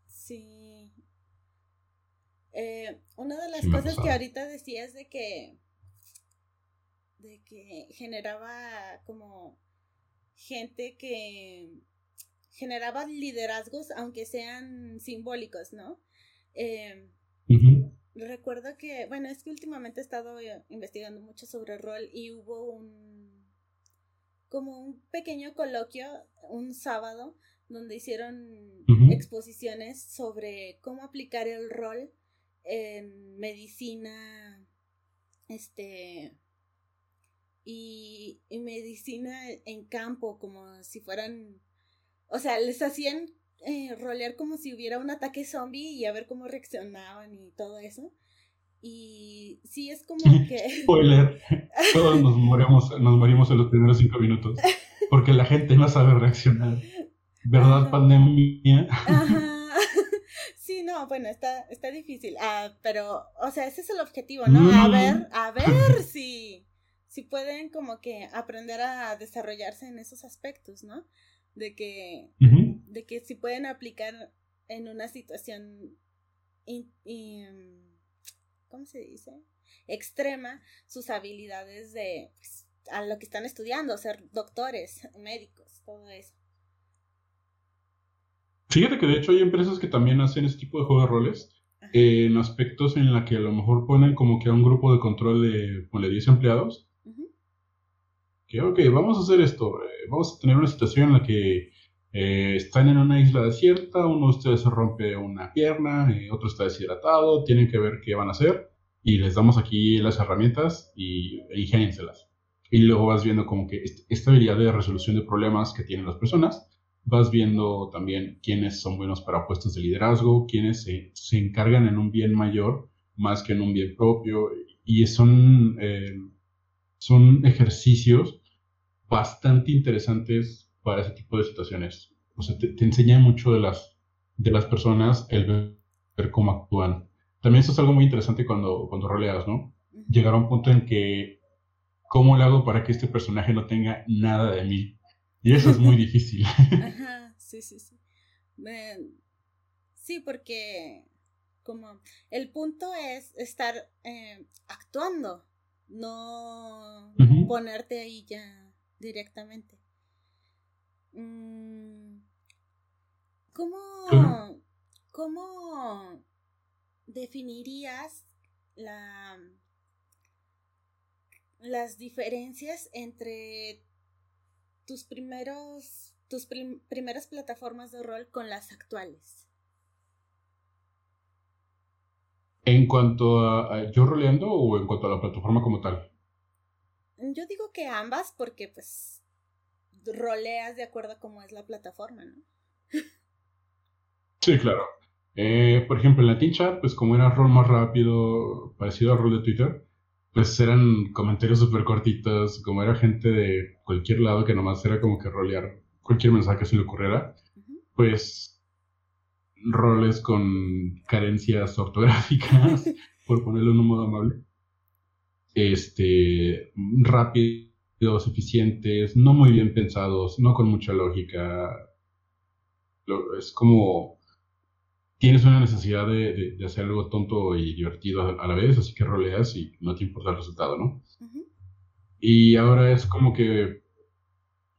Sí. Eh, una de las cosas que ahorita decías de que... De que generaba como gente que generaba liderazgos, aunque sean simbólicos, ¿no? Em, recuerdo que, bueno, es que últimamente he estado eh, investigando mucho sobre rol y hubo un, como un pequeño coloquio un sábado donde hicieron exposiciones sobre cómo aplicar el rol en medicina, este, y, y medicina en campo, como si fueran o sea, les hacían eh, rolear como si hubiera un ataque zombie y a ver cómo reaccionaban y todo eso. Y sí, es como (laughs) que... (laughs) Spoiler, todos nos morimos, nos morimos en los primeros cinco minutos, porque la gente no sabe reaccionar. ¿Verdad, pandemia? Ajá. (laughs) Sí, no, bueno, está, está difícil. Ah, pero, o sea, ese es el objetivo, ¿no? A ver, a ver si, si pueden como que aprender a desarrollarse en esos aspectos, ¿no? De que, de que si pueden aplicar en una situación, ¿cómo se dice? Extrema sus habilidades de pues, a lo que están estudiando, ser doctores, médicos, todo eso. Fíjate que de hecho hay empresas que también hacen este tipo de juegos de roles en aspectos en la que a lo mejor ponen como que a un grupo de control de, ponle 10 empleados que, ok, vamos a hacer esto, eh, vamos a tener una situación en la que eh, están en una isla desierta, uno de ustedes se rompe una pierna, eh, otro está deshidratado, tienen que ver qué van a hacer. y les damos aquí las herramientas y e ingénienselas. Y luego vas viendo como que esta habilidad de resolución de problemas que tienen las personas, vas viendo también quiénes son buenos para puestos de liderazgo, quiénes se, se encargan en un bien mayor más que en un bien propio. Y son, eh, son ejercicios bastante interesantes para ese tipo de situaciones. O sea, te, te enseña mucho de las, de las personas el ver cómo actúan también eso es algo muy interesante cuando, cuando roleas, ¿no? Llegar a un punto en que, ¿cómo le hago para que este personaje no tenga nada de mí? Y eso es muy (laughs) difícil. Ajá, sí, sí, sí. sí, porque como el punto es estar eh, actuando, no ponerte ahí ya directamente. Mm, ¿Cómo, ¿Cómo definirías la, las diferencias entre tus primeros tus primeras plataformas de rol con las actuales? ¿En cuanto a, yo roleando o en cuanto a la plataforma como tal? Yo digo que ambas porque pues roleas de acuerdo a cómo es la plataforma, ¿no? Sí, claro. Eh, por ejemplo, en la Teen Chat, pues como era rol más rápido, parecido al rol de Twitter, pues eran comentarios súper cortitos, como era gente de cualquier lado que nomás era como que rolear cualquier mensaje que se le ocurriera, pues roles con carencias ortográficas, (laughs) por ponerlo en un modo amable, este, rápidos, eficientes, no muy bien pensados, no con mucha lógica, es como tienes una necesidad de, hacer algo tonto y divertido a, la vez, así que roleas y no te importa el resultado, ¿no? Y ahora es como que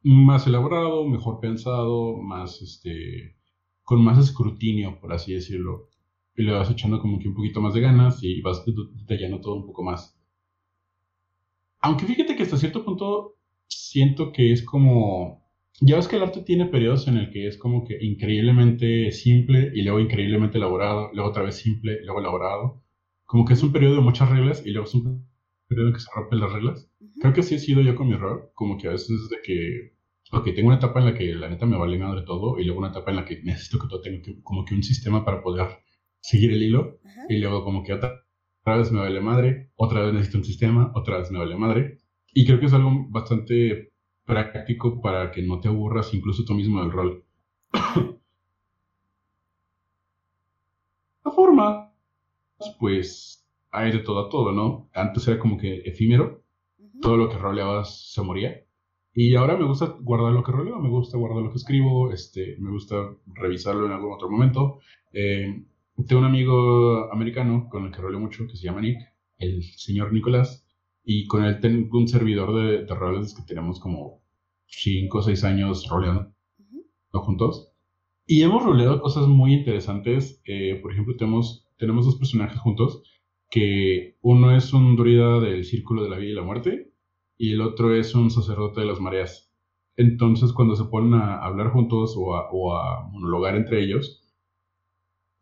más elaborado, mejor pensado, más este con más escrutinio, por así decirlo. Y le vas echando como que un poquito más de ganas y vas detallando todo un poco más. Aunque fíjate que hasta cierto punto siento que es como ya ves que el arte tiene periodos en el que es como que increíblemente simple y luego increíblemente elaborado, luego otra vez simple, luego elaborado. Como que es un periodo de muchas reglas y luego es un periodo en que se rompen las reglas. Creo que así he sido yo con mi rol, como que a veces de que, ok, tengo una etapa en la que la neta me vale madre todo y luego una etapa en la que necesito que todo tenga como que un sistema para poder seguir el hilo y luego como que otra, otra vez me vale madre, otra vez necesito un sistema, otra vez me vale madre. Y creo que es algo bastante práctico para que no te aburras incluso tú mismo del rol. La forma, pues hay de todo a todo, ¿no? Antes era como que efímero, todo lo que roleabas se moría. Y ahora me gusta guardar lo que roleo, me gusta guardar lo que escribo, este, me gusta revisarlo en algún otro momento. Eh, tengo un amigo americano con el que roleo mucho, que se llama Nick, el señor Nicolás, y con él tengo un servidor de, de roles que tenemos como 5 o 6 años roleando juntos. Y hemos roleado cosas muy interesantes. Eh, por ejemplo, tenemos, tenemos dos personajes juntos, que uno es un druida del Círculo de la Vida y la Muerte, y el otro es un sacerdote de las mareas. Entonces, cuando se ponen a hablar juntos o a, o a monologar entre ellos,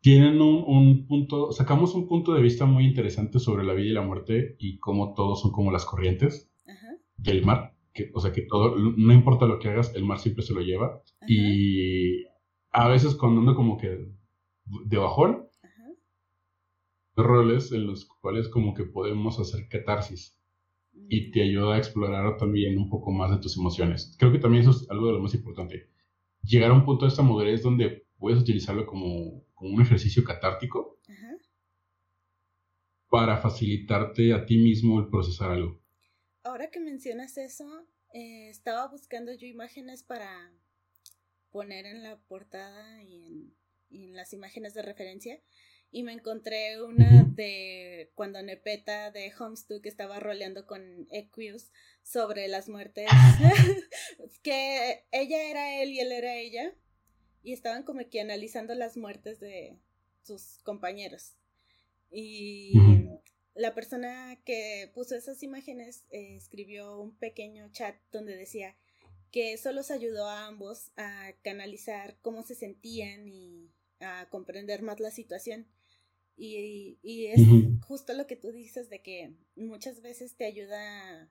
tienen un, un, punto, sacamos un punto de vista muy interesante sobre la vida y la muerte y cómo todos son como las corrientes del mar o sea, que todo, no importa lo que hagas, el mar siempre se lo lleva. Y a veces cuando ando como que de bajón, roles en los cuales como que podemos hacer catarsis y mm. te ayuda a explorar también un poco más de tus emociones. Creo que también eso es algo de lo más importante. Llegar a un punto de esta madurez donde puedes utilizarlo como, como un ejercicio catártico para facilitarte a ti mismo el procesar algo ahora que mencionas eso, eh, estaba buscando yo imágenes para poner en la portada y en, las imágenes de referencia. Y me encontré una de cuando Nepeta de Homestuck estaba roleando con Equius sobre las muertes. (laughs) (laughs) que ella era él y él era ella. Y estaban como que analizando las muertes de sus compañeros. Y la persona que puso esas imágenes eh, escribió un pequeño chat donde decía que eso los ayudó a ambos a canalizar cómo se sentían y a comprender más la situación. Y, y es justo lo que tú dices de que muchas veces te ayuda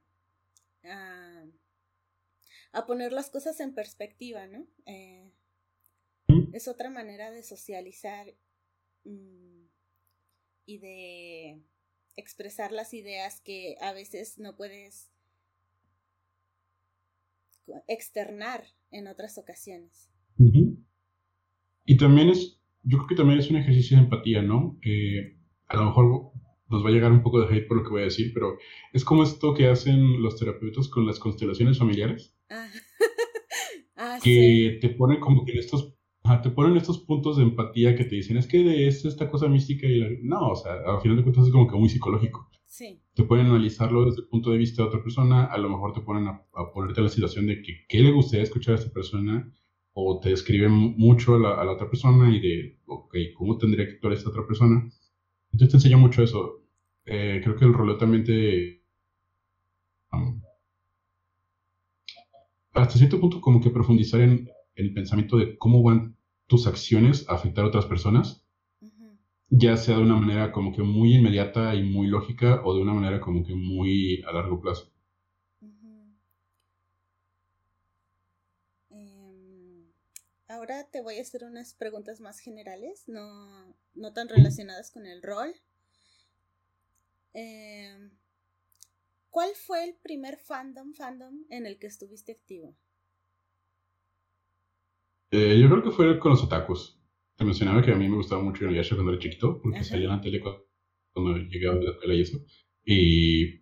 a, a poner las cosas en perspectiva, ¿no? Eh, es otra manera de socializar mm, y de expresar las ideas que a veces no puedes externar en otras ocasiones. Y también es, yo creo que también es un ejercicio de empatía, ¿no? a lo mejor nos va a llegar un poco de hate por lo que voy a decir, pero es como esto que hacen los terapeutas con las constelaciones familiares. Ah. (laughs) ah que te ponen como que en estos te ponen estos puntos de empatía que te dicen, es que de esto, esta cosa mística y no, o sea, al final de cuentas es como que muy psicológico. Sí. Te pueden analizarlo desde el punto de vista de otra persona, a lo mejor te ponen a, ponerte la situación de que qué le gustaría escuchar a esta persona, o te describen mucho a la, otra persona y de, ok, ¿cómo tendría que actuar esta otra persona? Entonces te enseña mucho eso. Eh, creo que el rollo también te... Um, hasta cierto punto como que profundizar en el pensamiento de cómo van tus acciones a afectar a otras personas, ya sea de una manera como que muy inmediata y muy lógica o de una manera como que muy a largo plazo. Em, ahora te voy a hacer unas preguntas más generales, no, no tan relacionadas con el rol. Em, ¿Cuál fue el primer fandom fandom en el que estuviste activo? Eh, yo creo que fue con los otakus. Te mencionaba que a mí me gustaba mucho Inuyasha cuando era chiquito, porque salía en la tele cuando llegaba a la escuela y eso. Y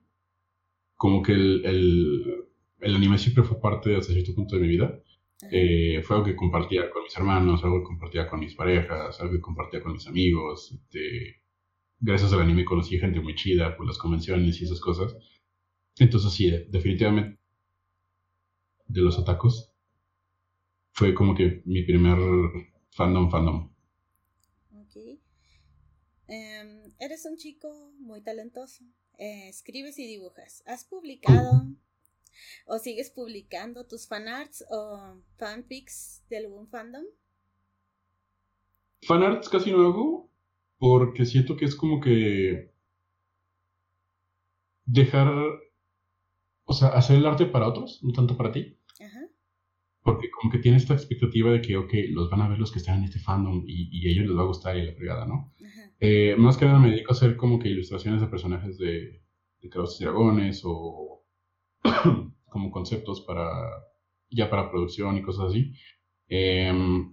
como que el, el, el anime siempre fue parte de hasta cierto punto de mi vida. Eh, fue algo que compartía con mis hermanos, algo que compartía con mis parejas, algo que compartía con mis amigos. Este, gracias al anime conocí gente muy chida por las convenciones y esas cosas. Entonces sí, definitivamente de los otakus fue como que mi primer fandom fandom. Ok. Em, eres un chico muy talentoso. Eh, escribes y dibujas. ¿Has publicado o sigues publicando tus fanarts o fanfics de algún fandom? Fanarts casi no hago porque siento que es como que dejar, o sea, hacer el arte para otros, no tanto para ti. Porque como que tiene esta expectativa de que, ok, los van a ver los que están en este fandom y, a ellos les va a gustar y la fregada, ¿no? Eh, más que nada me dedico a hacer como que ilustraciones de personajes de, de y Dragones o (clears throat) como conceptos para, ya para producción y cosas así. Em,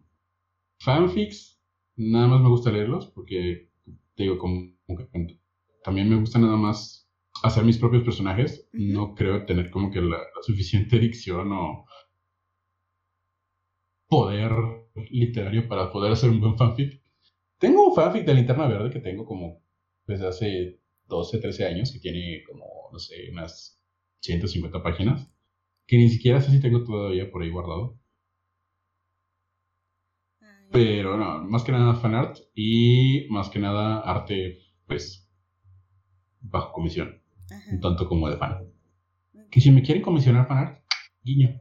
fanfics, nada más me gusta leerlos porque, te digo, como, que también me gusta nada más hacer mis propios personajes. No creo tener como que la, la suficiente (laughs) dicción o poder literario para poder hacer un buen fanfic. Tengo un fanfic de Linterna Verde que tengo como desde hace 12, 13 años, que tiene como, no sé, unas 150 páginas, que ni siquiera sé si tengo todavía por ahí guardado. Pero no, más que nada fanart y más que nada arte, pues, bajo comisión. Un tanto como de fan. Que si me quieren comisionar fanart, guiño.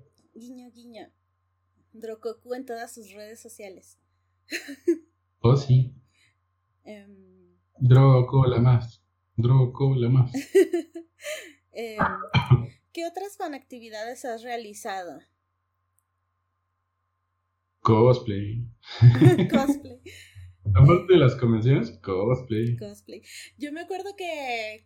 Drokoku en todas sus redes sociales. (laughs) Oh, sí. Um, Droco la más. Droco la más. (laughs) Em, ¿Qué otras actividades has realizado? Cosplay. (laughs) cosplay. Aparte de las convenciones, cosplay. Cosplay. Yo me acuerdo que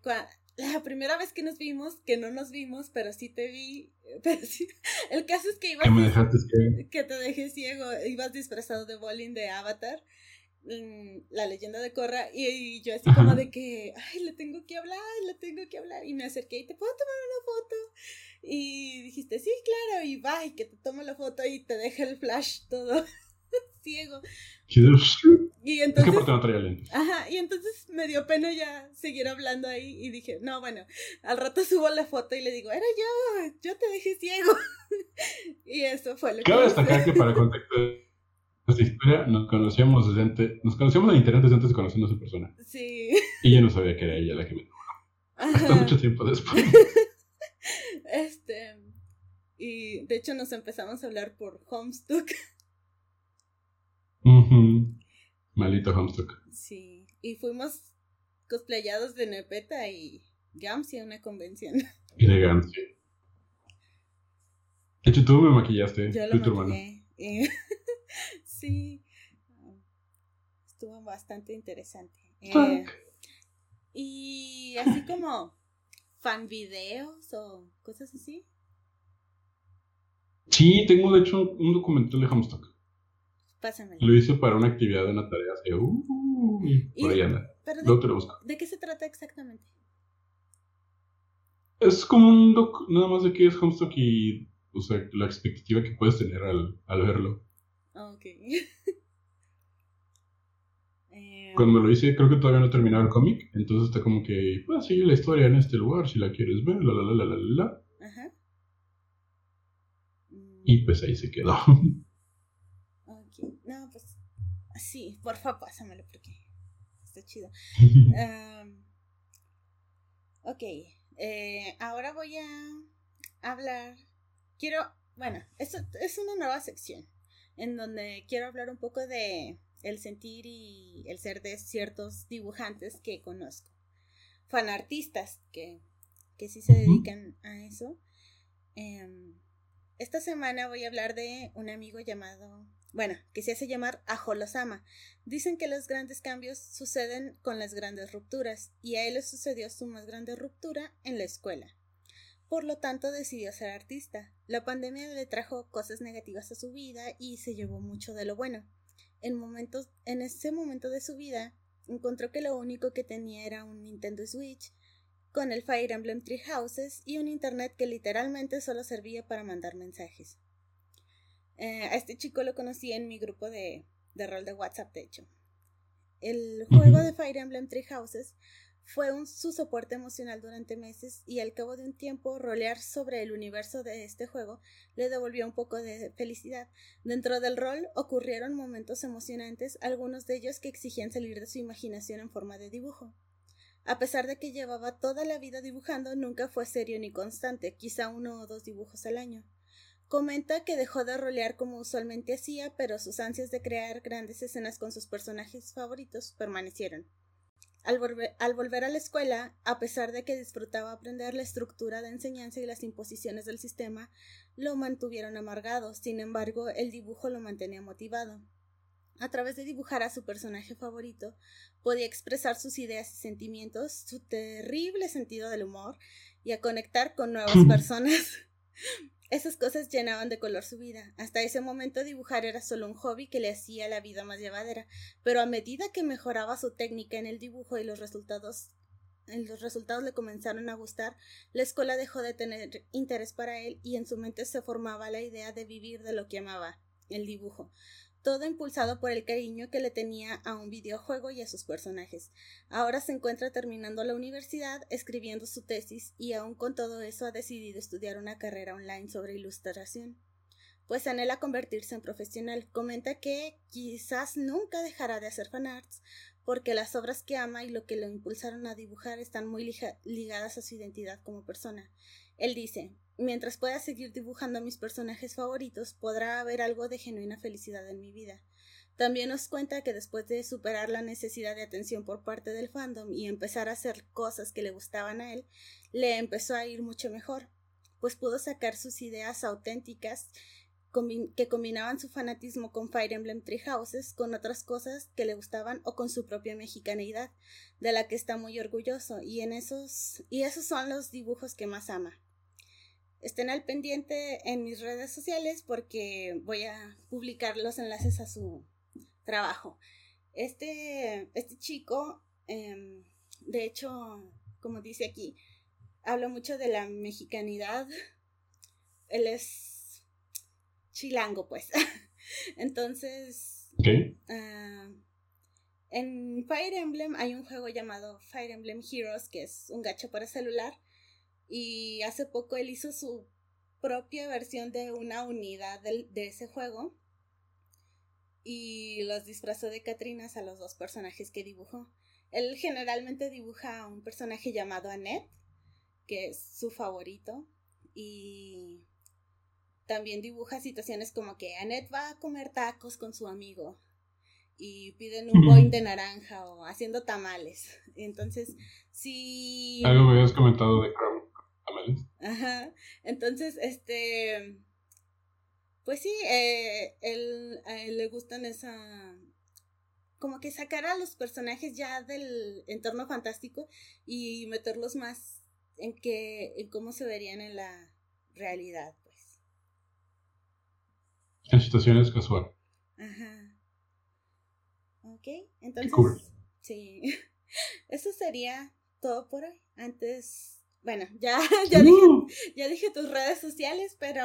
la primera vez que nos vimos, que no nos vimos, pero sí te vi, (laughs) pero sí, el caso es que ibas... Que me dejaste ciego. Que te dejé ciego, ibas disfrazado de bowling de Avatar, la leyenda de Korra, y, yo así como de que, ay, le tengo que hablar, le tengo que hablar, y me acerqué y te puedo tomar una foto, y dijiste, sí, claro, y va, y que te tomo la foto y te deja el flash todo (laughs) (laughs) ciego. Y entonces, es que no traía lentes. Ajá, y entonces me dio pena ya seguir hablando ahí y dije, no, bueno, al rato subo la foto y le digo, era yo, yo te dejé ciego. (laughs) y eso fue lo Cabe que... destacar que para (laughs) contexto de esta historia nos conocíamos desde antes, nos conocíamos en internet desde antes de conocernos en persona. Sí. Y yo no sabía que era ella la que me Hasta mucho tiempo después. este, y de hecho nos empezamos a hablar por Homestuck. Malito Homestuck. Sí. y fuimos cosplayados de Nepeta y Gamsi a una convención. Y de Gamsi. De hecho, tú me maquillaste. Yo tú lo tu hermano. maquillé. (laughs) sí. Estuvo bastante interesante. Eh, y así como fan videos o cosas así. Sí, tengo de hecho un documental de Hamstock. Pásamelo. Lo hice para una actividad de una tarea así. Uh, y por ahí anda. Pero Luego te de, lo busco. ¿De qué se trata exactamente? Es como un doc, nada más de qué es Hamstock y, o sea, la expectativa que puedes tener al, al verlo. Ok. (laughs) Eh, Cuando lo hice, creo que todavía no he terminado el cómic, entonces está como que, pues sigue la historia en este lugar si la quieres ver, la la la la la. Ajá. Y pues ahí se quedó. (laughs) No, pues sí, por favor, pásamelo porque está chido. (laughs) Am, ok, eh, ahora voy a hablar. Quiero, bueno, esto es una nueva sección en donde quiero hablar un poco de el sentir y el ser de ciertos dibujantes que conozco, fanartistas que, que sí se dedican a eso. Em, esta semana voy a hablar de un amigo llamado, bueno, que se hace llamar Ajolosama. Dicen que los grandes cambios suceden con las grandes rupturas, y a él le sucedió su más grande ruptura en la escuela. Por lo tanto, decidió ser artista. La pandemia le trajo cosas negativas a su vida y se llevó mucho de lo bueno. En, momentos, en ese momento de su vida, encontró que lo único que tenía era un Nintendo Switch, con el Fire Emblem Three Houses y un internet que literalmente solo servía para mandar mensajes. Eh, a este chico lo conocí en mi grupo de, de rol de WhatsApp, de hecho. El juego de Fire Emblem Three Houses fue un, su soporte emocional durante meses y al cabo de un tiempo rolear sobre el universo de este juego le devolvió un poco de felicidad. Dentro del rol ocurrieron momentos emocionantes, algunos de ellos que exigían salir de su imaginación en forma de dibujo. A pesar de que llevaba toda la vida dibujando, nunca fue serio ni constante, quizá uno o dos dibujos al año. Comenta que dejó de rolear como usualmente hacía, pero sus ansias de crear grandes escenas con sus personajes favoritos permanecieron. Al, volver, al volver a la escuela, a pesar de que disfrutaba aprender la estructura de enseñanza y las imposiciones del sistema, lo mantuvieron amargado, sin embargo, el dibujo lo mantenía motivado. A través de dibujar a su personaje favorito, podía expresar sus ideas y sentimientos, su terrible sentido del humor y a conectar con nuevas (laughs) personas. Esas cosas llenaban de color su vida. Hasta ese momento dibujar era solo un hobby que le hacía la vida más llevadera, pero a medida que mejoraba su técnica en el dibujo y los resultados los resultados le comenzaron a gustar, la escuela dejó de tener interés para él y en su mente se formaba la idea de vivir de lo que amaba, el dibujo todo impulsado por el cariño que le tenía a un videojuego y a sus personajes. Ahora se encuentra terminando la universidad, escribiendo su tesis y aún con todo eso ha decidido estudiar una carrera online sobre ilustración. Pues anhela convertirse en profesional. Comenta que quizás nunca dejará de hacer fanarts porque las obras que ama y lo que lo impulsaron a dibujar están muy ligadas a su identidad como persona. Él dice, mientras pueda seguir dibujando a mis personajes favoritos, podrá haber algo de genuina felicidad en mi vida. También nos cuenta que después de superar la necesidad de atención por parte del fandom y empezar a hacer cosas que le gustaban a él, le empezó a ir mucho mejor, pues pudo sacar sus ideas auténticas que combinaban su fanatismo con Fire Emblem Three Houses con otras cosas que le gustaban o con su propia mexicaneidad, de la que está muy orgulloso, y en esos y esos son los dibujos que más ama. Estén al pendiente en mis redes sociales porque voy a publicar los enlaces a su trabajo. Este, este chico, eh, de hecho, como dice aquí, habla mucho de la mexicanidad. Él es chilango, pues. (laughs) Entonces, Okay. uh, en Fire Emblem hay un juego llamado Fire Emblem Heroes, que es un gacho para celular y hace poco él hizo su propia versión de una unidad de, de, ese juego y los disfrazó de Catrinas a los dos personajes que dibujó. Él generalmente dibuja a un personaje llamado Annette, que es su favorito, y también dibuja situaciones como que Annette va a comer tacos con su amigo y piden un boing de naranja o haciendo tamales. (laughs) Entonces, si... Algo me habías comentado de tamales. Ajá. Entonces, este... Pues sí, eh, él, a él le gustan esa... Como que sacar a los personajes ya del entorno fantástico y meterlos más en que en cómo se verían en la realidad, pues. En situaciones casuales. Ajá. Ok, entonces. Sí. (laughs) Eso sería todo por hoy. Antes, bueno, (laughs) ya, ya, dije, ya dije tus redes sociales, pero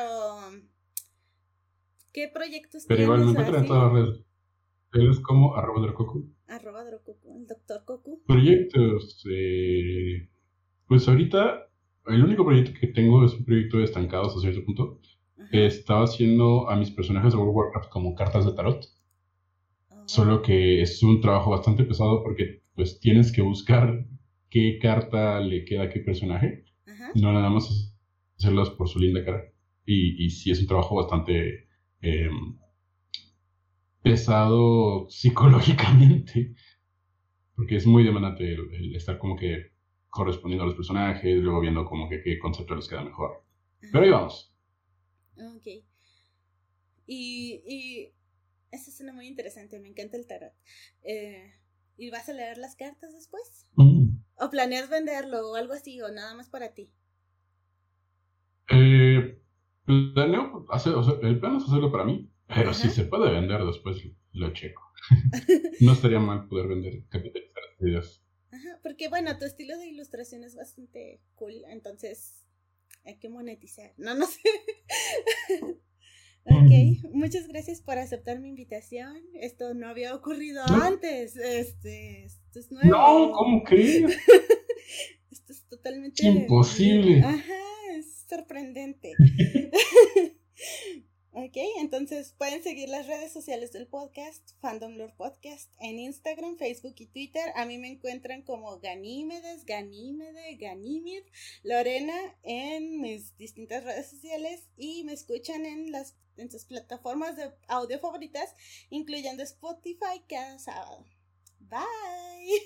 ¿qué proyectos Pero igual me encuentran en todas las redes. Él es como arroba drococu. Arroba drococu, el doctor Cocu. Proyectos, eh, pues ahorita el único proyecto que tengo es un proyecto de estancados a cierto punto. Estaba haciendo a mis personajes de World of Warcraft como cartas de tarot. Solo que es un trabajo bastante pesado porque pues tienes que buscar qué carta le queda a qué personaje. No nada más hacerlas por su linda cara. Y, y sí es un trabajo bastante em, pesado (laughs) psicológicamente. Porque es muy demandante el, estar como que correspondiendo a los personajes, luego viendo como que qué concepto les queda mejor. Pero ahí vamos. Ok. Y, y eso suena muy interesante, me encanta el tarot. Eh, ¿Y vas a leer las cartas después? Mm. ¿O planeas venderlo o algo así, o nada más para ti? Eh, planeo hacer, o sea, el plan es hacerlo para mí, pero si se puede vender después lo checo. (laughs) no estaría mal poder vender, capitalizar ideas. Ajá, porque bueno, tu estilo de ilustración es bastante cool, entonces hay que monetizar. No, no sé. (laughs) ok, muchas gracias por aceptar mi invitación. Esto no había ocurrido antes. Este, esto es nuevo. No, ¿cómo crees? (laughs) esto es totalmente imposible. Ajá, es sorprendente. (laughs) Ok, entonces pueden seguir las redes sociales del podcast, Fandom Lore Podcast, en Instagram, Facebook y Twitter. A mí me encuentran como Ganímedes, Ganímede, Ganímid, Lorena en mis distintas redes sociales y me escuchan en las en sus plataformas de audio favoritas, incluyendo Spotify cada sábado. Bye.